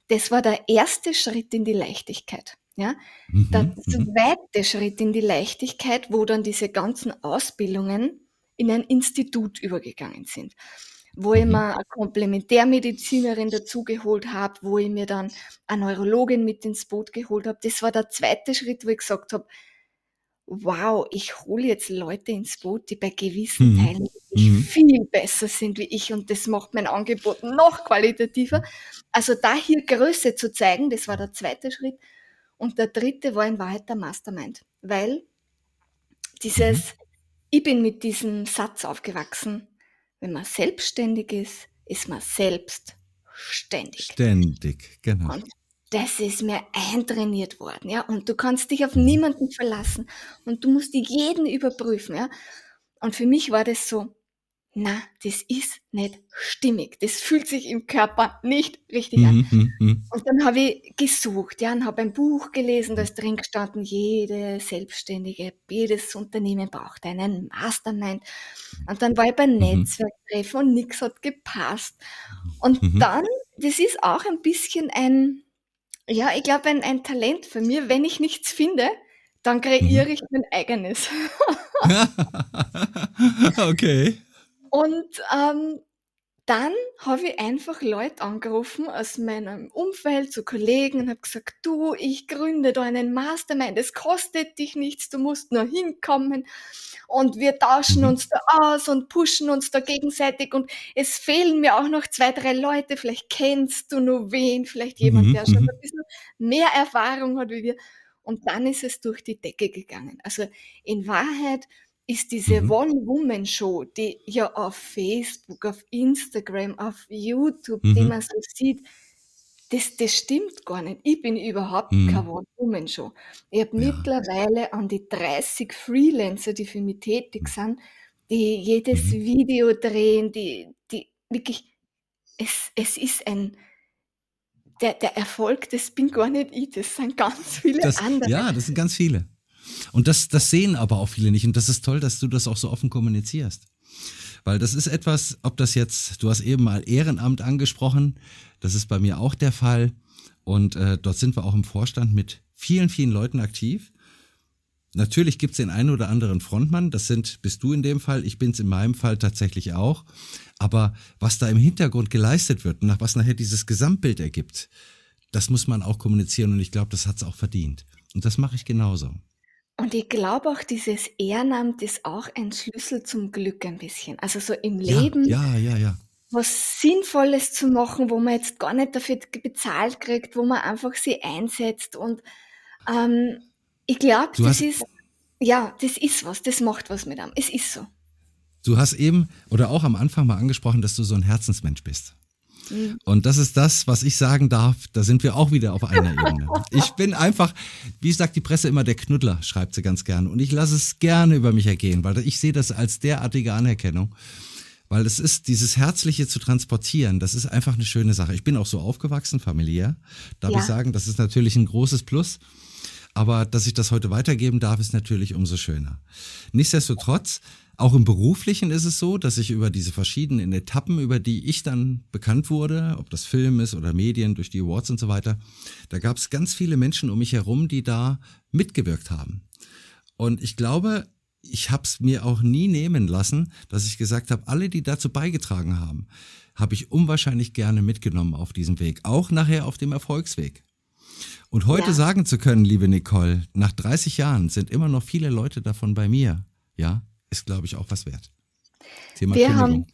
Das war der erste Schritt in die Leichtigkeit. Ja? Mhm. Der mhm. zweite Schritt in die Leichtigkeit, wo dann diese ganzen Ausbildungen in ein Institut übergegangen sind wo ich mhm. mir eine Komplementärmedizinerin dazugeholt habe, wo ich mir dann eine Neurologin mit ins Boot geholt habe. Das war der zweite Schritt, wo ich gesagt habe, wow, ich hole jetzt Leute ins Boot, die bei gewissen mhm. Teilen mhm. viel besser sind wie ich und das macht mein Angebot noch qualitativer. Also da hier Größe zu zeigen, das war der zweite Schritt. Und der dritte war in Wahrheit der Mastermind, weil dieses, mhm. ich bin mit diesem Satz aufgewachsen, wenn man selbstständig ist, ist man selbst ständig. Ständig, genau. Und das ist mir eintrainiert worden, ja. Und du kannst dich auf niemanden verlassen und du musst jeden überprüfen, ja. Und für mich war das so, na, das ist nicht stimmig. Das fühlt sich im Körper nicht richtig an. Mhm. Und dann habe ich gesucht, ja, und habe ein Buch gelesen, da ist drin gestanden, jede Selbstständige, jedes Unternehmen braucht einen Mastermind. Und dann war ich bei mhm. Netzwerktreffen und nichts hat gepasst. Und mhm. dann, das ist auch ein bisschen ein, ja, ich glaube, ein, ein Talent für mich. Wenn ich nichts finde, dann kreiere ich mein eigenes. okay. Und ähm, dann habe ich einfach Leute angerufen aus meinem Umfeld, zu Kollegen und habe gesagt, du, ich gründe da einen Mastermind, es kostet dich nichts, du musst nur hinkommen und wir tauschen mhm. uns da aus und pushen uns da gegenseitig und es fehlen mir auch noch zwei, drei Leute, vielleicht kennst du nur wen, vielleicht jemand, mhm. der schon mhm. ein bisschen mehr Erfahrung hat wie wir. Und dann ist es durch die Decke gegangen. Also in Wahrheit ist diese mhm. One-Woman-Show, die ja auf Facebook, auf Instagram, auf YouTube, mhm. die man so sieht, das, das stimmt gar nicht. Ich bin überhaupt mhm. keine One-Woman-Show. Ich habe ja. mittlerweile an die 30 Freelancer, die für mich tätig sind, die jedes mhm. Video drehen, die, die wirklich, es, es ist ein, der, der Erfolg, das bin gar nicht ich, das sind ganz viele das, andere. Ja, das sind ganz viele. Und das, das sehen aber auch viele nicht. Und das ist toll, dass du das auch so offen kommunizierst. Weil das ist etwas, ob das jetzt, du hast eben mal Ehrenamt angesprochen, das ist bei mir auch der Fall. Und äh, dort sind wir auch im Vorstand mit vielen, vielen Leuten aktiv. Natürlich gibt es den einen oder anderen Frontmann, das sind, bist du in dem Fall, ich bin es in meinem Fall tatsächlich auch. Aber was da im Hintergrund geleistet wird und was nachher dieses Gesamtbild ergibt, das muss man auch kommunizieren und ich glaube, das hat es auch verdient. Und das mache ich genauso. Und ich glaube auch, dieses Ehrenamt ist auch ein Schlüssel zum Glück ein bisschen. Also so im Leben ja, ja, ja. was Sinnvolles zu machen, wo man jetzt gar nicht dafür bezahlt kriegt, wo man einfach sie einsetzt. Und ähm, ich glaube, das ist, ja, das ist was, das macht was mit einem. Es ist so. Du hast eben oder auch am Anfang mal angesprochen, dass du so ein Herzensmensch bist. Und das ist das, was ich sagen darf. Da sind wir auch wieder auf einer Ebene. Ich bin einfach, wie sagt die Presse immer, der Knuddler, schreibt sie ganz gerne. Und ich lasse es gerne über mich ergehen, weil ich sehe das als derartige Anerkennung. Weil es ist, dieses Herzliche zu transportieren, das ist einfach eine schöne Sache. Ich bin auch so aufgewachsen, familiär. Darf ja. ich sagen, das ist natürlich ein großes Plus. Aber dass ich das heute weitergeben darf, ist natürlich umso schöner. Nichtsdestotrotz auch im Beruflichen ist es so, dass ich über diese verschiedenen Etappen, über die ich dann bekannt wurde, ob das Film ist oder Medien durch die Awards und so weiter, da gab es ganz viele Menschen um mich herum, die da mitgewirkt haben. Und ich glaube, ich habe es mir auch nie nehmen lassen, dass ich gesagt habe, alle, die dazu beigetragen haben, habe ich unwahrscheinlich gerne mitgenommen auf diesem Weg, auch nachher auf dem Erfolgsweg. Und heute ja. sagen zu können, liebe Nicole, nach 30 Jahren sind immer noch viele Leute davon bei mir, ja, ist, glaube ich, auch was wert. Thema wir Kündigung. Haben,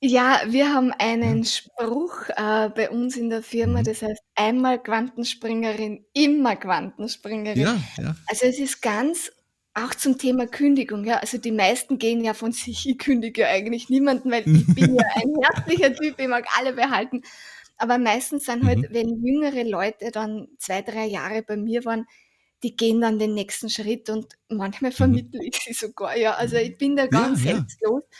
Ja, wir haben einen ja. Spruch äh, bei uns in der Firma, mhm. das heißt einmal Quantenspringerin, immer Quantenspringerin. Ja, ja. Also es ist ganz auch zum Thema Kündigung, ja. Also die meisten gehen ja von sich, ich kündige ja eigentlich niemanden, weil ich bin ja ein herzlicher Typ, ich mag alle behalten. Aber meistens sind halt, mhm. wenn jüngere Leute dann zwei, drei Jahre bei mir waren, die gehen dann den nächsten Schritt und manchmal mhm. vermittle ich sie sogar, ja. Also ich bin da ganz ja, selbstlos. Ja.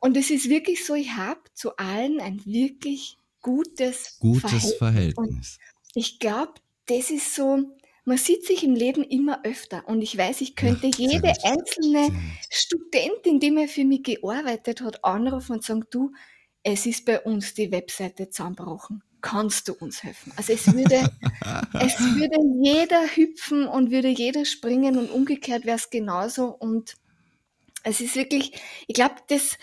Und es ist wirklich so, ich habe zu allen ein wirklich gutes, gutes Verhältnis. Verhältnis. ich glaube, das ist so, man sieht sich im Leben immer öfter und ich weiß, ich könnte ja, jede einzelne Studentin, die mir für mich gearbeitet hat, anrufen und sagen, du, es ist bei uns die Webseite zusammenbrochen. Kannst du uns helfen? Also es würde, es würde jeder hüpfen und würde jeder springen und umgekehrt wäre es genauso und es ist wirklich, ich glaube, das,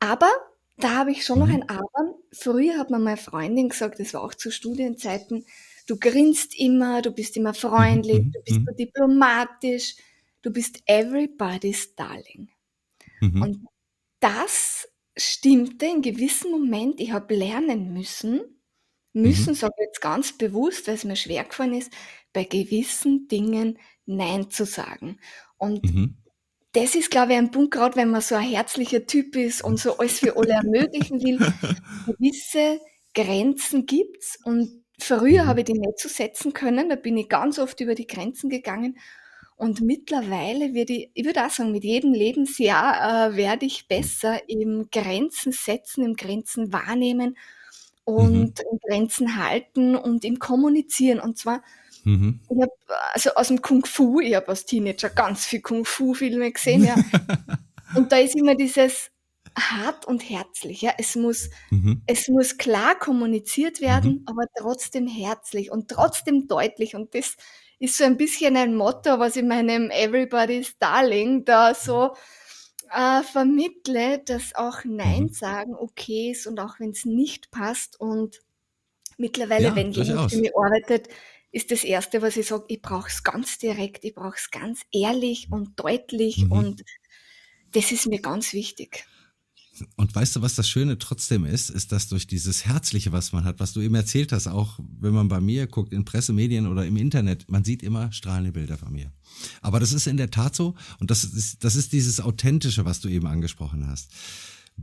aber da habe ich schon noch mhm. ein Aber. Früher hat mir meine Freundin gesagt, das war auch zu Studienzeiten, du grinst immer, du bist immer freundlich, mhm. du bist mhm. so diplomatisch, du bist everybody's darling. Mhm. Und das stimmte in gewissem Moment. Ich habe lernen müssen, müssen mhm. sage ich jetzt ganz bewusst, weil es mir schwer gefallen ist, bei gewissen Dingen Nein zu sagen. Und mhm das ist, glaube ich, ein Punkt, gerade wenn man so ein herzlicher Typ ist und so alles für alle ermöglichen will. Gewisse Grenzen gibt's und früher mhm. habe ich die nicht so setzen können. Da bin ich ganz oft über die Grenzen gegangen. Und mittlerweile würde ich, ich würde auch sagen, mit jedem Lebensjahr äh, werde ich besser im Grenzen setzen, im Grenzen wahrnehmen und mhm. Grenzen halten und im Kommunizieren. Und zwar Mhm. Ich habe also aus dem Kung Fu, ich habe als Teenager ganz viel Kung Fu Filme gesehen, ja. und da ist immer dieses hart und herzlich, ja. Es muss, mhm. es muss klar kommuniziert werden, mhm. aber trotzdem herzlich und trotzdem deutlich. Und das ist so ein bisschen ein Motto, was ich meinem Everybody's Darling da so äh, vermittle, dass auch Nein mhm. sagen okay ist und auch wenn es nicht passt und mittlerweile, ja, wenn jemand für mich arbeitet, ist das Erste, was ich sage, ich brauche es ganz direkt, ich brauche es ganz ehrlich und deutlich mhm. und das ist mir ganz wichtig. Und weißt du, was das Schöne trotzdem ist, ist, dass durch dieses Herzliche, was man hat, was du eben erzählt hast, auch wenn man bei mir guckt, in Pressemedien oder im Internet, man sieht immer strahlende Bilder von mir. Aber das ist in der Tat so und das ist, das ist dieses Authentische, was du eben angesprochen hast.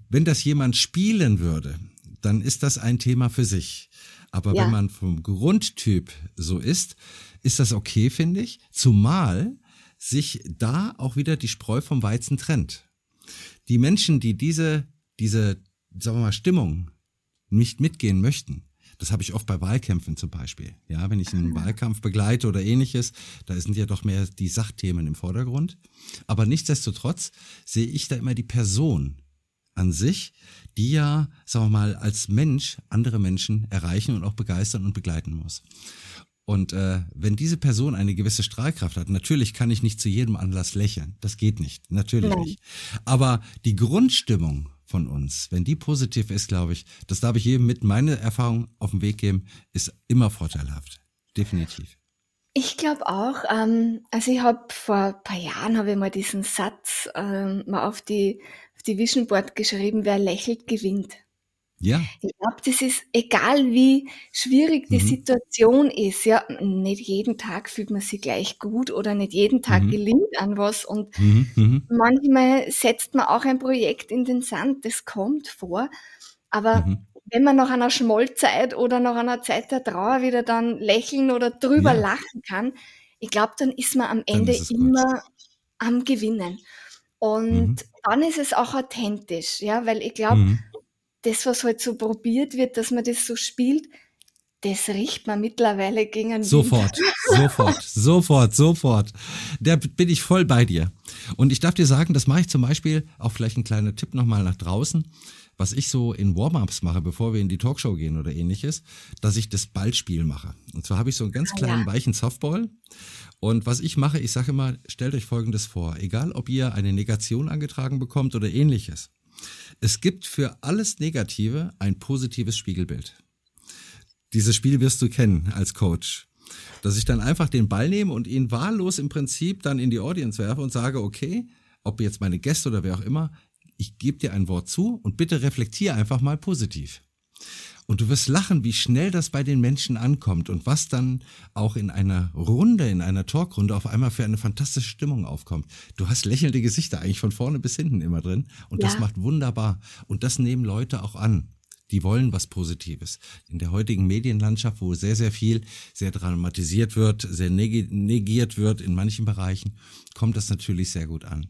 Wenn das jemand spielen würde, dann ist das ein Thema für sich. Aber ja. wenn man vom Grundtyp so ist, ist das okay, finde ich. Zumal sich da auch wieder die Spreu vom Weizen trennt. Die Menschen, die diese, diese, sagen wir mal, Stimmung nicht mitgehen möchten, das habe ich oft bei Wahlkämpfen zum Beispiel. Ja, wenn ich einen ah. Wahlkampf begleite oder ähnliches, da sind ja doch mehr die Sachthemen im Vordergrund. Aber nichtsdestotrotz sehe ich da immer die Person an sich, die ja, sagen wir mal, als Mensch andere Menschen erreichen und auch begeistern und begleiten muss. Und äh, wenn diese Person eine gewisse Strahlkraft hat, natürlich kann ich nicht zu jedem Anlass lächeln. Das geht nicht, natürlich Nein. nicht. Aber die Grundstimmung von uns, wenn die positiv ist, glaube ich, das darf ich jedem mit meiner Erfahrung auf den Weg geben, ist immer vorteilhaft. Definitiv. Ich glaube auch, ähm, also ich habe vor ein paar Jahren habe ich mal diesen Satz ähm, mal auf die auf die Vision Board geschrieben, wer lächelt, gewinnt. Ja. Ich glaube, das ist egal, wie schwierig die mhm. Situation ist. Ja, nicht jeden Tag fühlt man sich gleich gut oder nicht jeden Tag mhm. gelingt an was. Und mhm. mhm. manchmal setzt man auch ein Projekt in den Sand. Das kommt vor. Aber mhm. wenn man nach einer Schmollzeit oder nach einer Zeit der Trauer wieder dann lächeln oder drüber ja. lachen kann, ich glaube, dann ist man am Ende immer gut. am Gewinnen. Und mhm. dann ist es auch authentisch, ja, weil ich glaube. Das, was halt so probiert wird, dass man das so spielt, das riecht man mittlerweile gegen einen Sofort, sofort, sofort, sofort. Da bin ich voll bei dir. Und ich darf dir sagen, das mache ich zum Beispiel, auch vielleicht ein kleiner Tipp nochmal nach draußen, was ich so in Warm-ups mache, bevor wir in die Talkshow gehen oder ähnliches, dass ich das Ballspiel mache. Und zwar habe ich so einen ganz ah, kleinen, ja. weichen Softball und was ich mache, ich sage immer, stellt euch Folgendes vor. Egal, ob ihr eine Negation angetragen bekommt oder ähnliches. Es gibt für alles Negative ein positives Spiegelbild. Dieses Spiel wirst du kennen als Coach. Dass ich dann einfach den Ball nehme und ihn wahllos im Prinzip dann in die Audience werfe und sage, okay, ob jetzt meine Gäste oder wer auch immer, ich gebe dir ein Wort zu und bitte reflektier einfach mal positiv. Und du wirst lachen, wie schnell das bei den Menschen ankommt und was dann auch in einer Runde, in einer Talkrunde auf einmal für eine fantastische Stimmung aufkommt. Du hast lächelnde Gesichter eigentlich von vorne bis hinten immer drin und ja. das macht wunderbar. Und das nehmen Leute auch an. Die wollen was Positives. In der heutigen Medienlandschaft, wo sehr, sehr viel sehr dramatisiert wird, sehr negiert wird in manchen Bereichen, kommt das natürlich sehr gut an.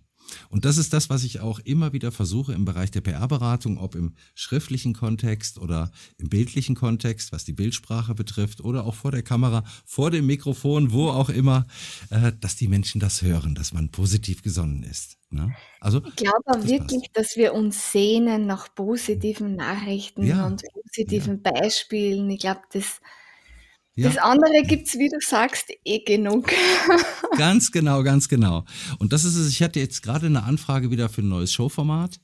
Und das ist das, was ich auch immer wieder versuche im Bereich der PR-Beratung, ob im schriftlichen Kontext oder im bildlichen Kontext, was die Bildsprache betrifft oder auch vor der Kamera, vor dem Mikrofon, wo auch immer, äh, dass die Menschen das hören, dass man positiv gesonnen ist. Ne? Also, ich glaube auch wirklich, passt. dass wir uns sehnen nach positiven Nachrichten ja. und positiven ja. Beispielen. Ich glaube, das ja. Das andere gibt's, wie du sagst, eh genug. ganz genau, ganz genau. Und das ist es. Ich hatte jetzt gerade eine Anfrage wieder für ein neues Showformat,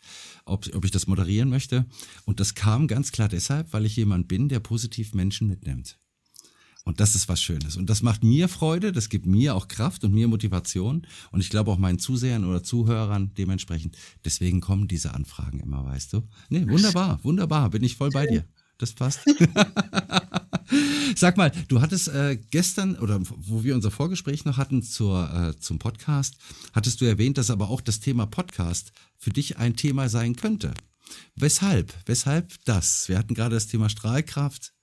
ob, ob ich das moderieren möchte. Und das kam ganz klar deshalb, weil ich jemand bin, der positiv Menschen mitnimmt. Und das ist was Schönes. Und das macht mir Freude, das gibt mir auch Kraft und mir Motivation. Und ich glaube auch meinen Zusehern oder Zuhörern dementsprechend. Deswegen kommen diese Anfragen immer, weißt du? Nee, wunderbar, wunderbar. Bin ich voll bei dir. Das passt. Sag mal, du hattest äh, gestern oder wo wir unser Vorgespräch noch hatten zur, äh, zum Podcast, hattest du erwähnt, dass aber auch das Thema Podcast für dich ein Thema sein könnte. Weshalb? Weshalb das? Wir hatten gerade das Thema Strahlkraft.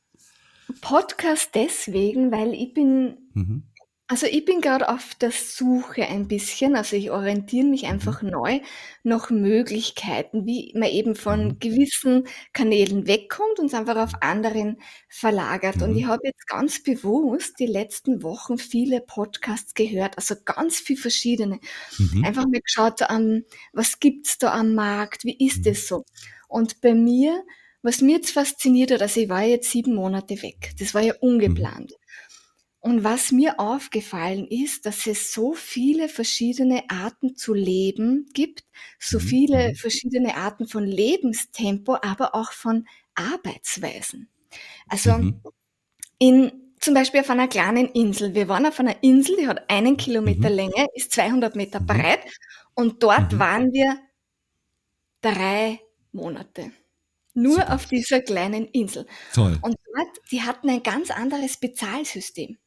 Podcast deswegen, weil ich bin mhm. Also ich bin gerade auf der Suche ein bisschen, also ich orientiere mich mhm. einfach neu nach Möglichkeiten, wie man eben von Mhm. gewissen Kanälen wegkommt und es einfach auf anderen verlagert. Und ich mhm. habe jetzt ganz bewusst die letzten Wochen viele Podcasts gehört, also ganz viel verschiedene. Mhm. Einfach mal geschaut, ähm, was gibt's da am Markt, wie ist Mhm. es so? Und bei mir, was mir jetzt fasziniert hat, also ich war jetzt sieben Monate weg, das war ja Mhm. ungeplant. Und was mir aufgefallen ist, dass es so viele verschiedene Arten zu leben gibt, so mhm. viele mhm. verschiedene Arten von Lebenstempo, aber auch von Arbeitsweisen. Also mhm. in zum Beispiel auf einer kleinen Insel. Wir waren auf einer Insel, die hat einen Kilometer mhm. Länge, ist 200 Meter mhm. breit und dort mhm. waren wir drei Monate. Nur Super. auf dieser kleinen Insel. Toll. Und dort, die hatten ein ganz anderes Bezahlsystem.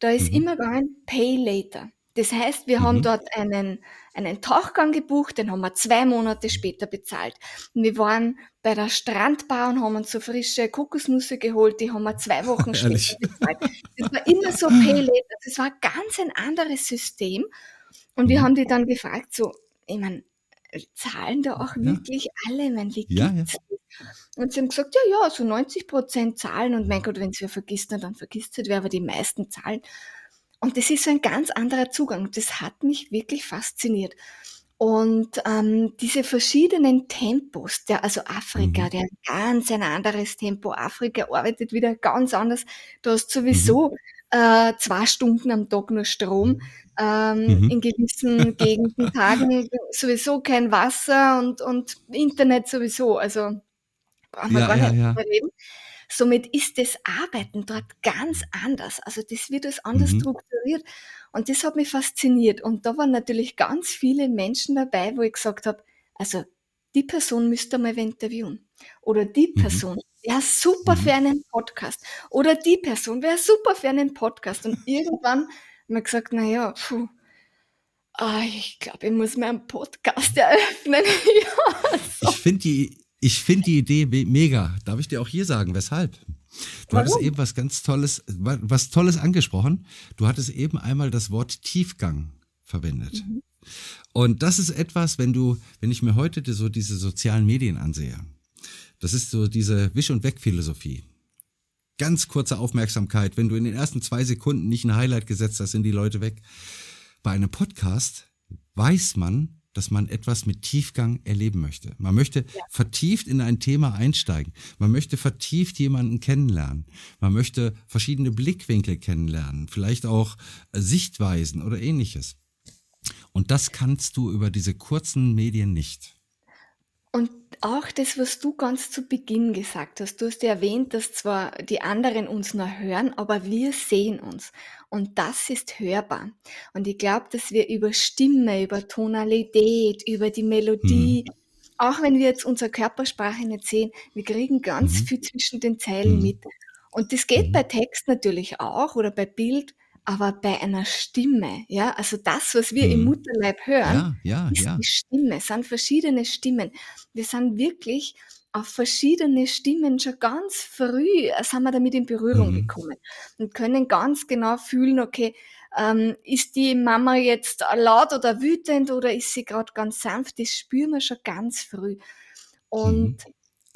Da ist Mhm. immer gegangen Pay Later. Das heißt, wir haben mhm. dort einen einen Tauchgang gebucht, den haben wir zwei Monate später bezahlt. Und wir waren bei der Strandbar und haben uns so frische Kokosnüsse geholt, die haben wir zwei Wochen später bezahlt. Das war immer so Pay Later. Das war ganz ein anderes System. Und wir Mhm. haben die dann gefragt, so, ich meine, zahlen da auch Ja. wirklich alle? Ich meine, wie Ja, ja. Und sie haben gesagt, ja, ja, so 90 Prozent zahlen und mein Gott, wenn es wer vergisst, dann vergisst es wer, aber die meisten zahlen. Und das ist so ein ganz anderer Zugang. Das hat mich wirklich fasziniert. Und ähm, diese verschiedenen Tempos, der, also Afrika, Mhm. der hat ganz ein anderes Tempo. Afrika arbeitet wieder ganz anders. Du hast Mhm. sowieso äh, zwei Stunden am Tag nur Strom. Ähm, Mhm. in gewissen Gegenden, Tagen sowieso kein Wasser und, und Internet sowieso. Also brauchen wir Ja, gar ja, nicht ja. reden. Somit ist das Arbeiten dort ganz anders. Also das wird als anders Mhm. strukturiert. Und das hat mich fasziniert. Und da waren natürlich ganz viele Menschen dabei, wo ich gesagt habe, also die Person müsste mal interviewen. Oder die Mhm. Person wäre super für mhm. einen Podcast. Oder die Person wäre super für einen Podcast. Und irgendwann haben wir gesagt, na ja, puh, ah, ich glaube, ich muss mir einen Podcast eröffnen. ja, so. Ich finde die ich finde die Idee mega. Darf ich dir auch hier sagen, weshalb? Du Warum? hattest eben was ganz Tolles, was Tolles angesprochen. Du hattest eben einmal das Wort Tiefgang verwendet. Mhm. Und das ist etwas, wenn du, wenn ich mir heute so diese sozialen Medien ansehe, das ist so diese Wisch- und Weg-Philosophie. Ganz kurze Aufmerksamkeit. Wenn du in den ersten zwei Sekunden nicht ein Highlight gesetzt hast, sind die Leute weg. Bei einem Podcast weiß man, dass man etwas mit Tiefgang erleben möchte. Man möchte ja. vertieft in ein Thema einsteigen. Man möchte vertieft jemanden kennenlernen. Man möchte verschiedene Blickwinkel kennenlernen, vielleicht auch äh, Sichtweisen oder ähnliches. Und das kannst du über diese kurzen Medien nicht. Und auch das, was du ganz zu Beginn gesagt hast. Du hast ja erwähnt, dass zwar die anderen uns nur hören, aber wir sehen uns. Und das ist hörbar. Und ich glaube, dass wir über Stimme, über Tonalität, über die Melodie, mhm. auch wenn wir jetzt unsere Körpersprache nicht sehen, wir kriegen ganz Mhm. viel zwischen den Zeilen Mhm. mit. Und das geht Mhm. bei Text natürlich auch oder bei Bild, aber bei einer Stimme, ja, also das, was wir im Mhm. Mutterleib hören, Ja, ja, ist ja. die Stimme, es sind verschiedene Stimmen. Wir sind wirklich auf verschiedene Stimmen schon ganz früh äh, sind wir damit in Berührung Mhm. gekommen und können ganz genau fühlen, okay, ähm, ist die Mama jetzt laut oder wütend oder ist sie gerade ganz sanft? Das spüren wir schon ganz früh. Mhm. Und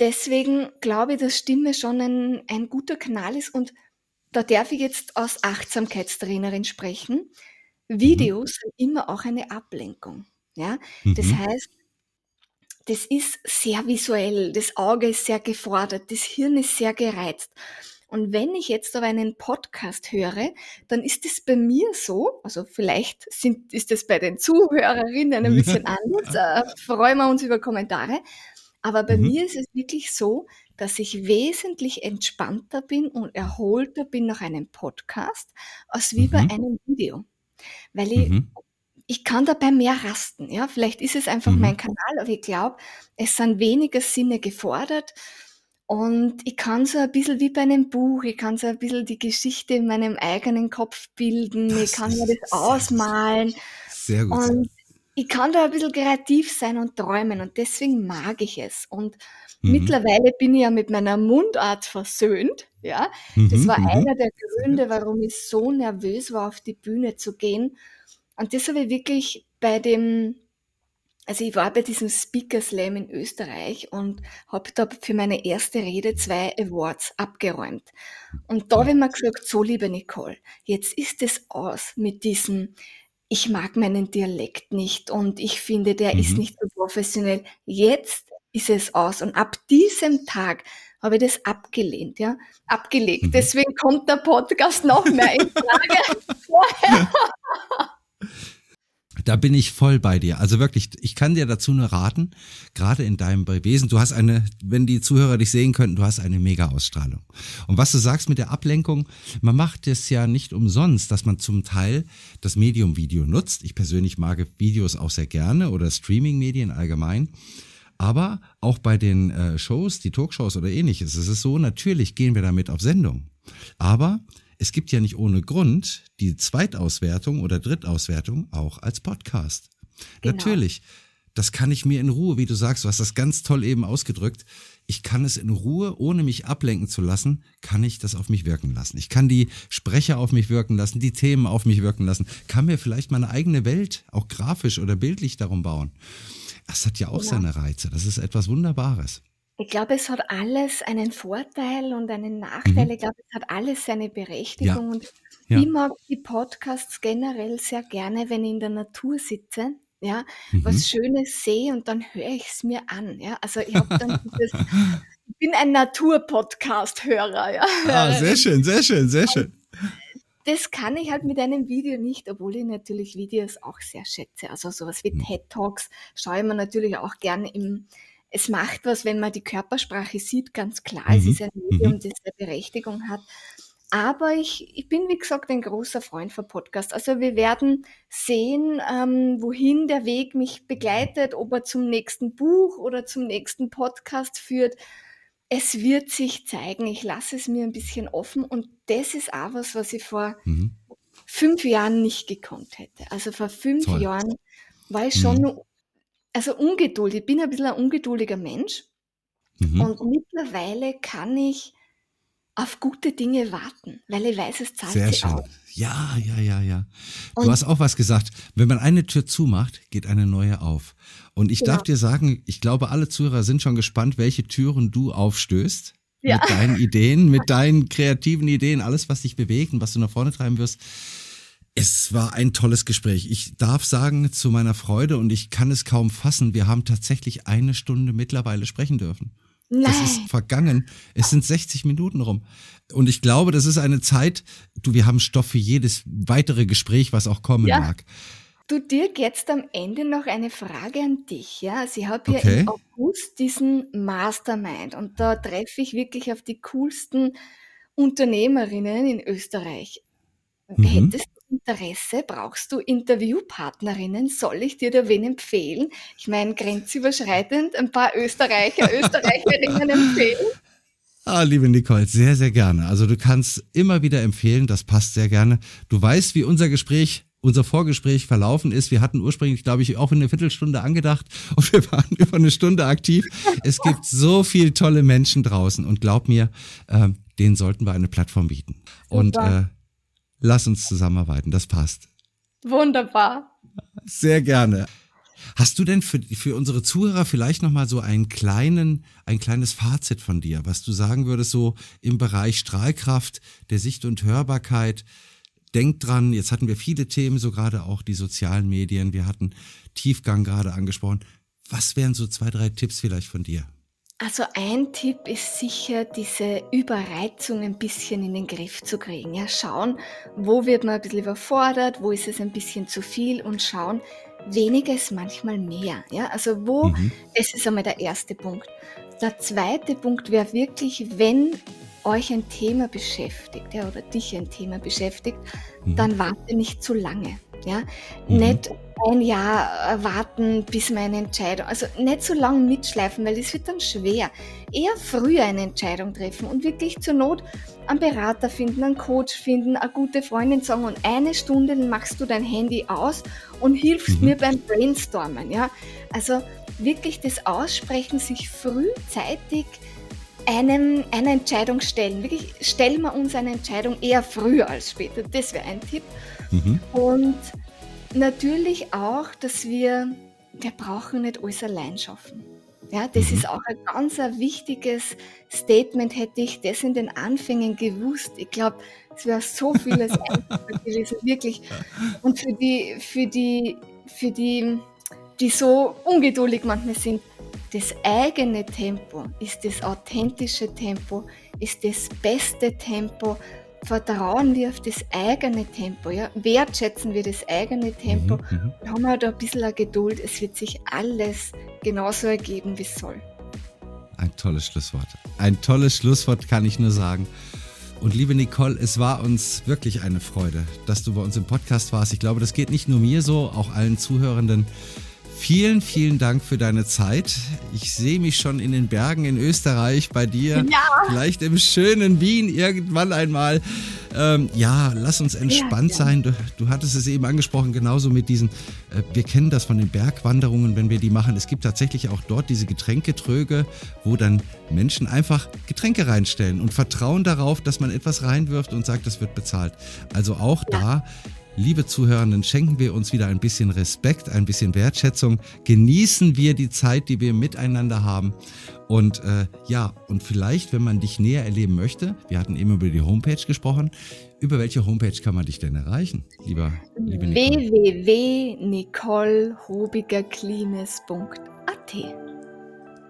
deswegen glaube ich, dass Stimme schon ein, ein guter Kanal ist und da darf ich jetzt als Achtsamkeitstrainerin sprechen. Mhm. Videos sind immer auch eine Ablenkung. Ja, das Mhm. heißt, das ist sehr visuell, das Auge ist sehr gefordert, das Hirn ist sehr gereizt. Und wenn ich jetzt aber einen Podcast höre, dann ist es bei mir so, also vielleicht sind, ist es bei den Zuhörerinnen ein bisschen anders, äh, freuen wir uns über Kommentare, aber bei Mhm. mir ist es wirklich so, dass ich wesentlich entspannter bin und erholter bin nach einem Podcast, als wie bei Mhm. einem Video. Weil ich Mhm. ich kann dabei mehr rasten, ja. Vielleicht ist es einfach Mhm. mein Kanal, aber ich glaube, es sind weniger Sinne gefordert und ich kann so ein bisschen wie bei einem Buch, ich kann so ein bisschen die Geschichte in meinem eigenen Kopf bilden, ich Das kann mir das ausmalen Sehr gut. und ich kann da ein bisschen kreativ sein und träumen und deswegen mag ich es. Und Mhm. mittlerweile bin ich ja mit meiner Mundart versöhnt, ja. Das Mhm. war Mhm. einer der Gründe, warum ich so nervös war, auf die Bühne zu gehen. Und das habe ich wirklich bei dem, also ich war bei diesem Speaker Slam in Österreich und habe da für meine erste Rede zwei Awards abgeräumt. Und da habe ich mir gesagt, so liebe Nicole, jetzt ist es aus mit diesem, ich mag meinen Dialekt nicht und ich finde, der ist Mhm. nicht so professionell. Jetzt ist es aus. Und ab diesem Tag habe ich das abgelehnt, ja, abgelegt. Mhm. Deswegen kommt der Podcast noch mehr in Frage. Da bin ich voll bei dir. Also wirklich, ich kann dir dazu nur raten, gerade in deinem Wesen, du hast eine, wenn die Zuhörer dich sehen könnten, du hast eine mega Ausstrahlung. Und was du sagst mit der Ablenkung, man macht es ja nicht umsonst, dass man zum Teil das Medium Video nutzt. Ich persönlich mag Videos auch sehr gerne oder Streaming-Medien allgemein. Aber auch bei den äh, Shows, die Talkshows oder ähnliches, es ist so, natürlich gehen wir damit auf Sendung. Aber es gibt ja nicht ohne Grund die Zweitauswertung oder Drittauswertung auch als Podcast. Genau. Natürlich, das kann ich mir in Ruhe, wie du sagst, du hast das ganz toll eben ausgedrückt. Ich kann es in Ruhe, ohne mich ablenken zu lassen, kann ich das auf mich wirken lassen. Ich kann die Sprecher auf mich wirken lassen, die Themen auf mich wirken lassen, kann mir vielleicht meine eigene Welt auch grafisch oder bildlich darum bauen. Das hat ja auch Genau. seine Reize. Das ist etwas Wunderbares. Ich glaube, es hat alles einen Vorteil und einen Nachteil. Mhm. Ich glaube, es hat alles seine Berechtigung. Und Ja. ich mag die Podcasts generell sehr gerne, wenn ich in der Natur sitze, ja, Mhm. was Schönes sehe und dann höre ich es mir an. Ja. Also ich habe dann dieses, ich bin ein Natur-Podcast-Hörer, ja. Ah, sehr schön, sehr schön, sehr schön. Das kann ich halt mit einem Video nicht, obwohl ich natürlich Videos auch sehr schätze. Also sowas wie Mhm. TED Talks schaue ich mir natürlich auch gerne im. Es macht was, wenn man die Körpersprache sieht, ganz klar. Es Mhm. ist ein Medium, das eine Berechtigung hat. Aber ich, ich bin, wie gesagt, ein großer Freund von Podcast. Also wir werden sehen, ähm, wohin der Weg mich begleitet, ob er zum nächsten Buch oder zum nächsten Podcast führt. Es wird sich zeigen. Ich lasse es mir ein bisschen offen. Und das ist auch was, was ich vor Mhm. fünf Jahren nicht gekonnt hätte. Also vor fünf Toll. Jahren war ich schon, Mhm. nur- also ungeduldig. Ich bin ein bisschen ein ungeduldiger Mensch. Mhm. Und mittlerweile kann ich auf gute Dinge warten, weil ich weiß, es zahlt Sehr sich schön. aus. Ja, ja, ja, ja. Du Und- hast auch was gesagt. Wenn man eine Tür zumacht, geht eine neue auf. Und ich Ja. darf dir sagen, ich glaube, alle Zuhörer sind schon gespannt, welche Türen du aufstößt. Ja. Mit deinen Ideen, mit deinen kreativen Ideen, alles, was dich bewegt und was du nach vorne treiben wirst. Es war ein tolles Gespräch. Ich darf sagen, zu meiner Freude, und ich kann es kaum fassen, wir haben tatsächlich eine Stunde mittlerweile sprechen dürfen. Das ist Nein, vergangen. Es sind 60 Minuten rum. Und ich glaube, das ist eine Zeit, du, wir haben Stoff für jedes weitere Gespräch, was auch kommen Ja. mag. du Dirk, jetzt am Ende noch eine Frage an dich. Ja, also ich habe ja Okay. im August diesen Mastermind und da treffe ich wirklich auf die coolsten Unternehmerinnen in Österreich. Mhm. Hättest du Interesse? Brauchst du Interviewpartnerinnen? Soll ich dir da wen empfehlen? Ich meine, grenzüberschreitend ein paar Österreicher, Österreicherinnen empfehlen? Ah, liebe Nicole, sehr, sehr gerne. Also du kannst immer wieder empfehlen, das passt sehr gerne. Du weißt, wie unser Gespräch unser Vorgespräch verlaufen ist. Wir hatten ursprünglich, glaube ich, auch eine Viertelstunde angedacht und wir waren über eine Stunde aktiv. Es gibt so viele tolle Menschen draußen und glaub mir, äh, denen sollten wir eine Plattform bieten. Und äh, lass uns zusammenarbeiten, das passt. Wunderbar. Sehr gerne. Hast du denn für, für unsere Zuhörer vielleicht nochmal so einen kleinen, ein kleines Fazit von dir, was du sagen würdest, so im Bereich Strahlkraft, der Sicht und Hörbarkeit? Denk dran, jetzt hatten wir viele Themen, so gerade auch die sozialen Medien, wir hatten Tiefgang gerade angesprochen. Was wären so zwei, drei Tipps vielleicht von dir? Also ein Tipp ist sicher, diese Überreizung ein bisschen in den Griff zu kriegen. Ja, schauen, wo wird man ein bisschen überfordert, wo ist es ein bisschen zu viel und schauen, weniger ist manchmal mehr. Ja, also wo, mhm. das ist einmal der erste Punkt. Der zweite Punkt wäre wirklich, wenn euch ein Thema beschäftigt, ja, oder dich ein Thema beschäftigt, mhm. dann warte nicht zu lange. Ja? Mhm. Nicht ein Jahr warten, bis meine Entscheidung, also nicht so lange mitschleifen, weil das wird dann schwer. Eher früher eine Entscheidung treffen und wirklich zur Not einen Berater finden, einen Coach finden, eine gute Freundin sagen und eine Stunde machst du dein Handy aus und hilfst mhm. mir beim Brainstormen. Ja? Also wirklich das Aussprechen, sich frühzeitig einem, eine Entscheidung stellen. Wirklich stellen wir uns eine Entscheidung eher früher als später. Das wäre ein Tipp. Mhm. Und natürlich auch, dass wir, wir brauchen nicht alles allein schaffen. Ja, das mhm. ist auch ein ganz ein wichtiges Statement. Hätte ich das in den Anfängen gewusst, ich glaube, es wäre so vieles einfacher gewesen, wirklich. Und für die, für die, für die, die so ungeduldig manchmal sind, das eigene Tempo ist das authentische Tempo, ist das beste Tempo. Vertrauen wir auf das eigene Tempo, ja? wertschätzen wir das eigene Tempo mhm, mhm. und haben wir da ein bisschen Geduld. Es wird sich alles genauso ergeben, wie es soll. Ein tolles Schlusswort. Ein tolles Schlusswort kann ich nur sagen. Und liebe Nicole, es war uns wirklich eine Freude, dass du bei uns im Podcast warst. Ich glaube, das geht nicht nur mir so, auch allen Zuhörenden. Vielen, vielen Dank für deine Zeit. Ich sehe mich schon in den Bergen in Österreich bei dir. Ja. Vielleicht im schönen Wien irgendwann einmal. Ähm, ja, lass uns entspannt ja, ja. sein. Du, du, hattest es eben angesprochen, genauso mit diesen, äh, wir kennen das von den Bergwanderungen, wenn wir die machen. Es gibt tatsächlich auch dort diese Getränketröge, wo dann Menschen einfach Getränke reinstellen und vertrauen darauf, dass man etwas reinwirft und sagt, das wird bezahlt. Also auch da Liebe Zuhörenden, schenken wir uns wieder ein bisschen Respekt, ein bisschen Wertschätzung. Genießen wir die Zeit, die wir miteinander haben. Und äh, ja, und vielleicht, wenn man dich näher erleben möchte, wir hatten eben über die Homepage gesprochen. Über welche Homepage kann man dich denn erreichen, lieber liebe Nicole? www.nicolehobigerklimes.at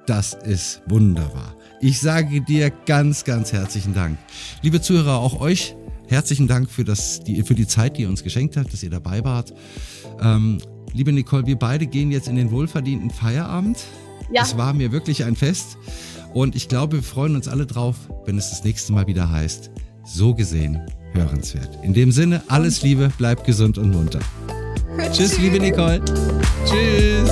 Das ist wunderbar. Ich sage dir ganz, ganz herzlichen Dank. Liebe Zuhörer, auch euch herzlichen Dank für, das, die, für die Zeit, die ihr uns geschenkt habt, dass ihr dabei wart. Ähm, liebe Nicole, wir beide gehen jetzt in den wohlverdienten Feierabend. Ja. Es war mir wirklich ein Fest. Und ich glaube, wir freuen uns alle drauf, wenn es das nächste Mal wieder heißt, so gesehen, hörenswert. In dem Sinne, alles Liebe, bleibt gesund und munter. Tschüss, liebe Nicole. Tschüss.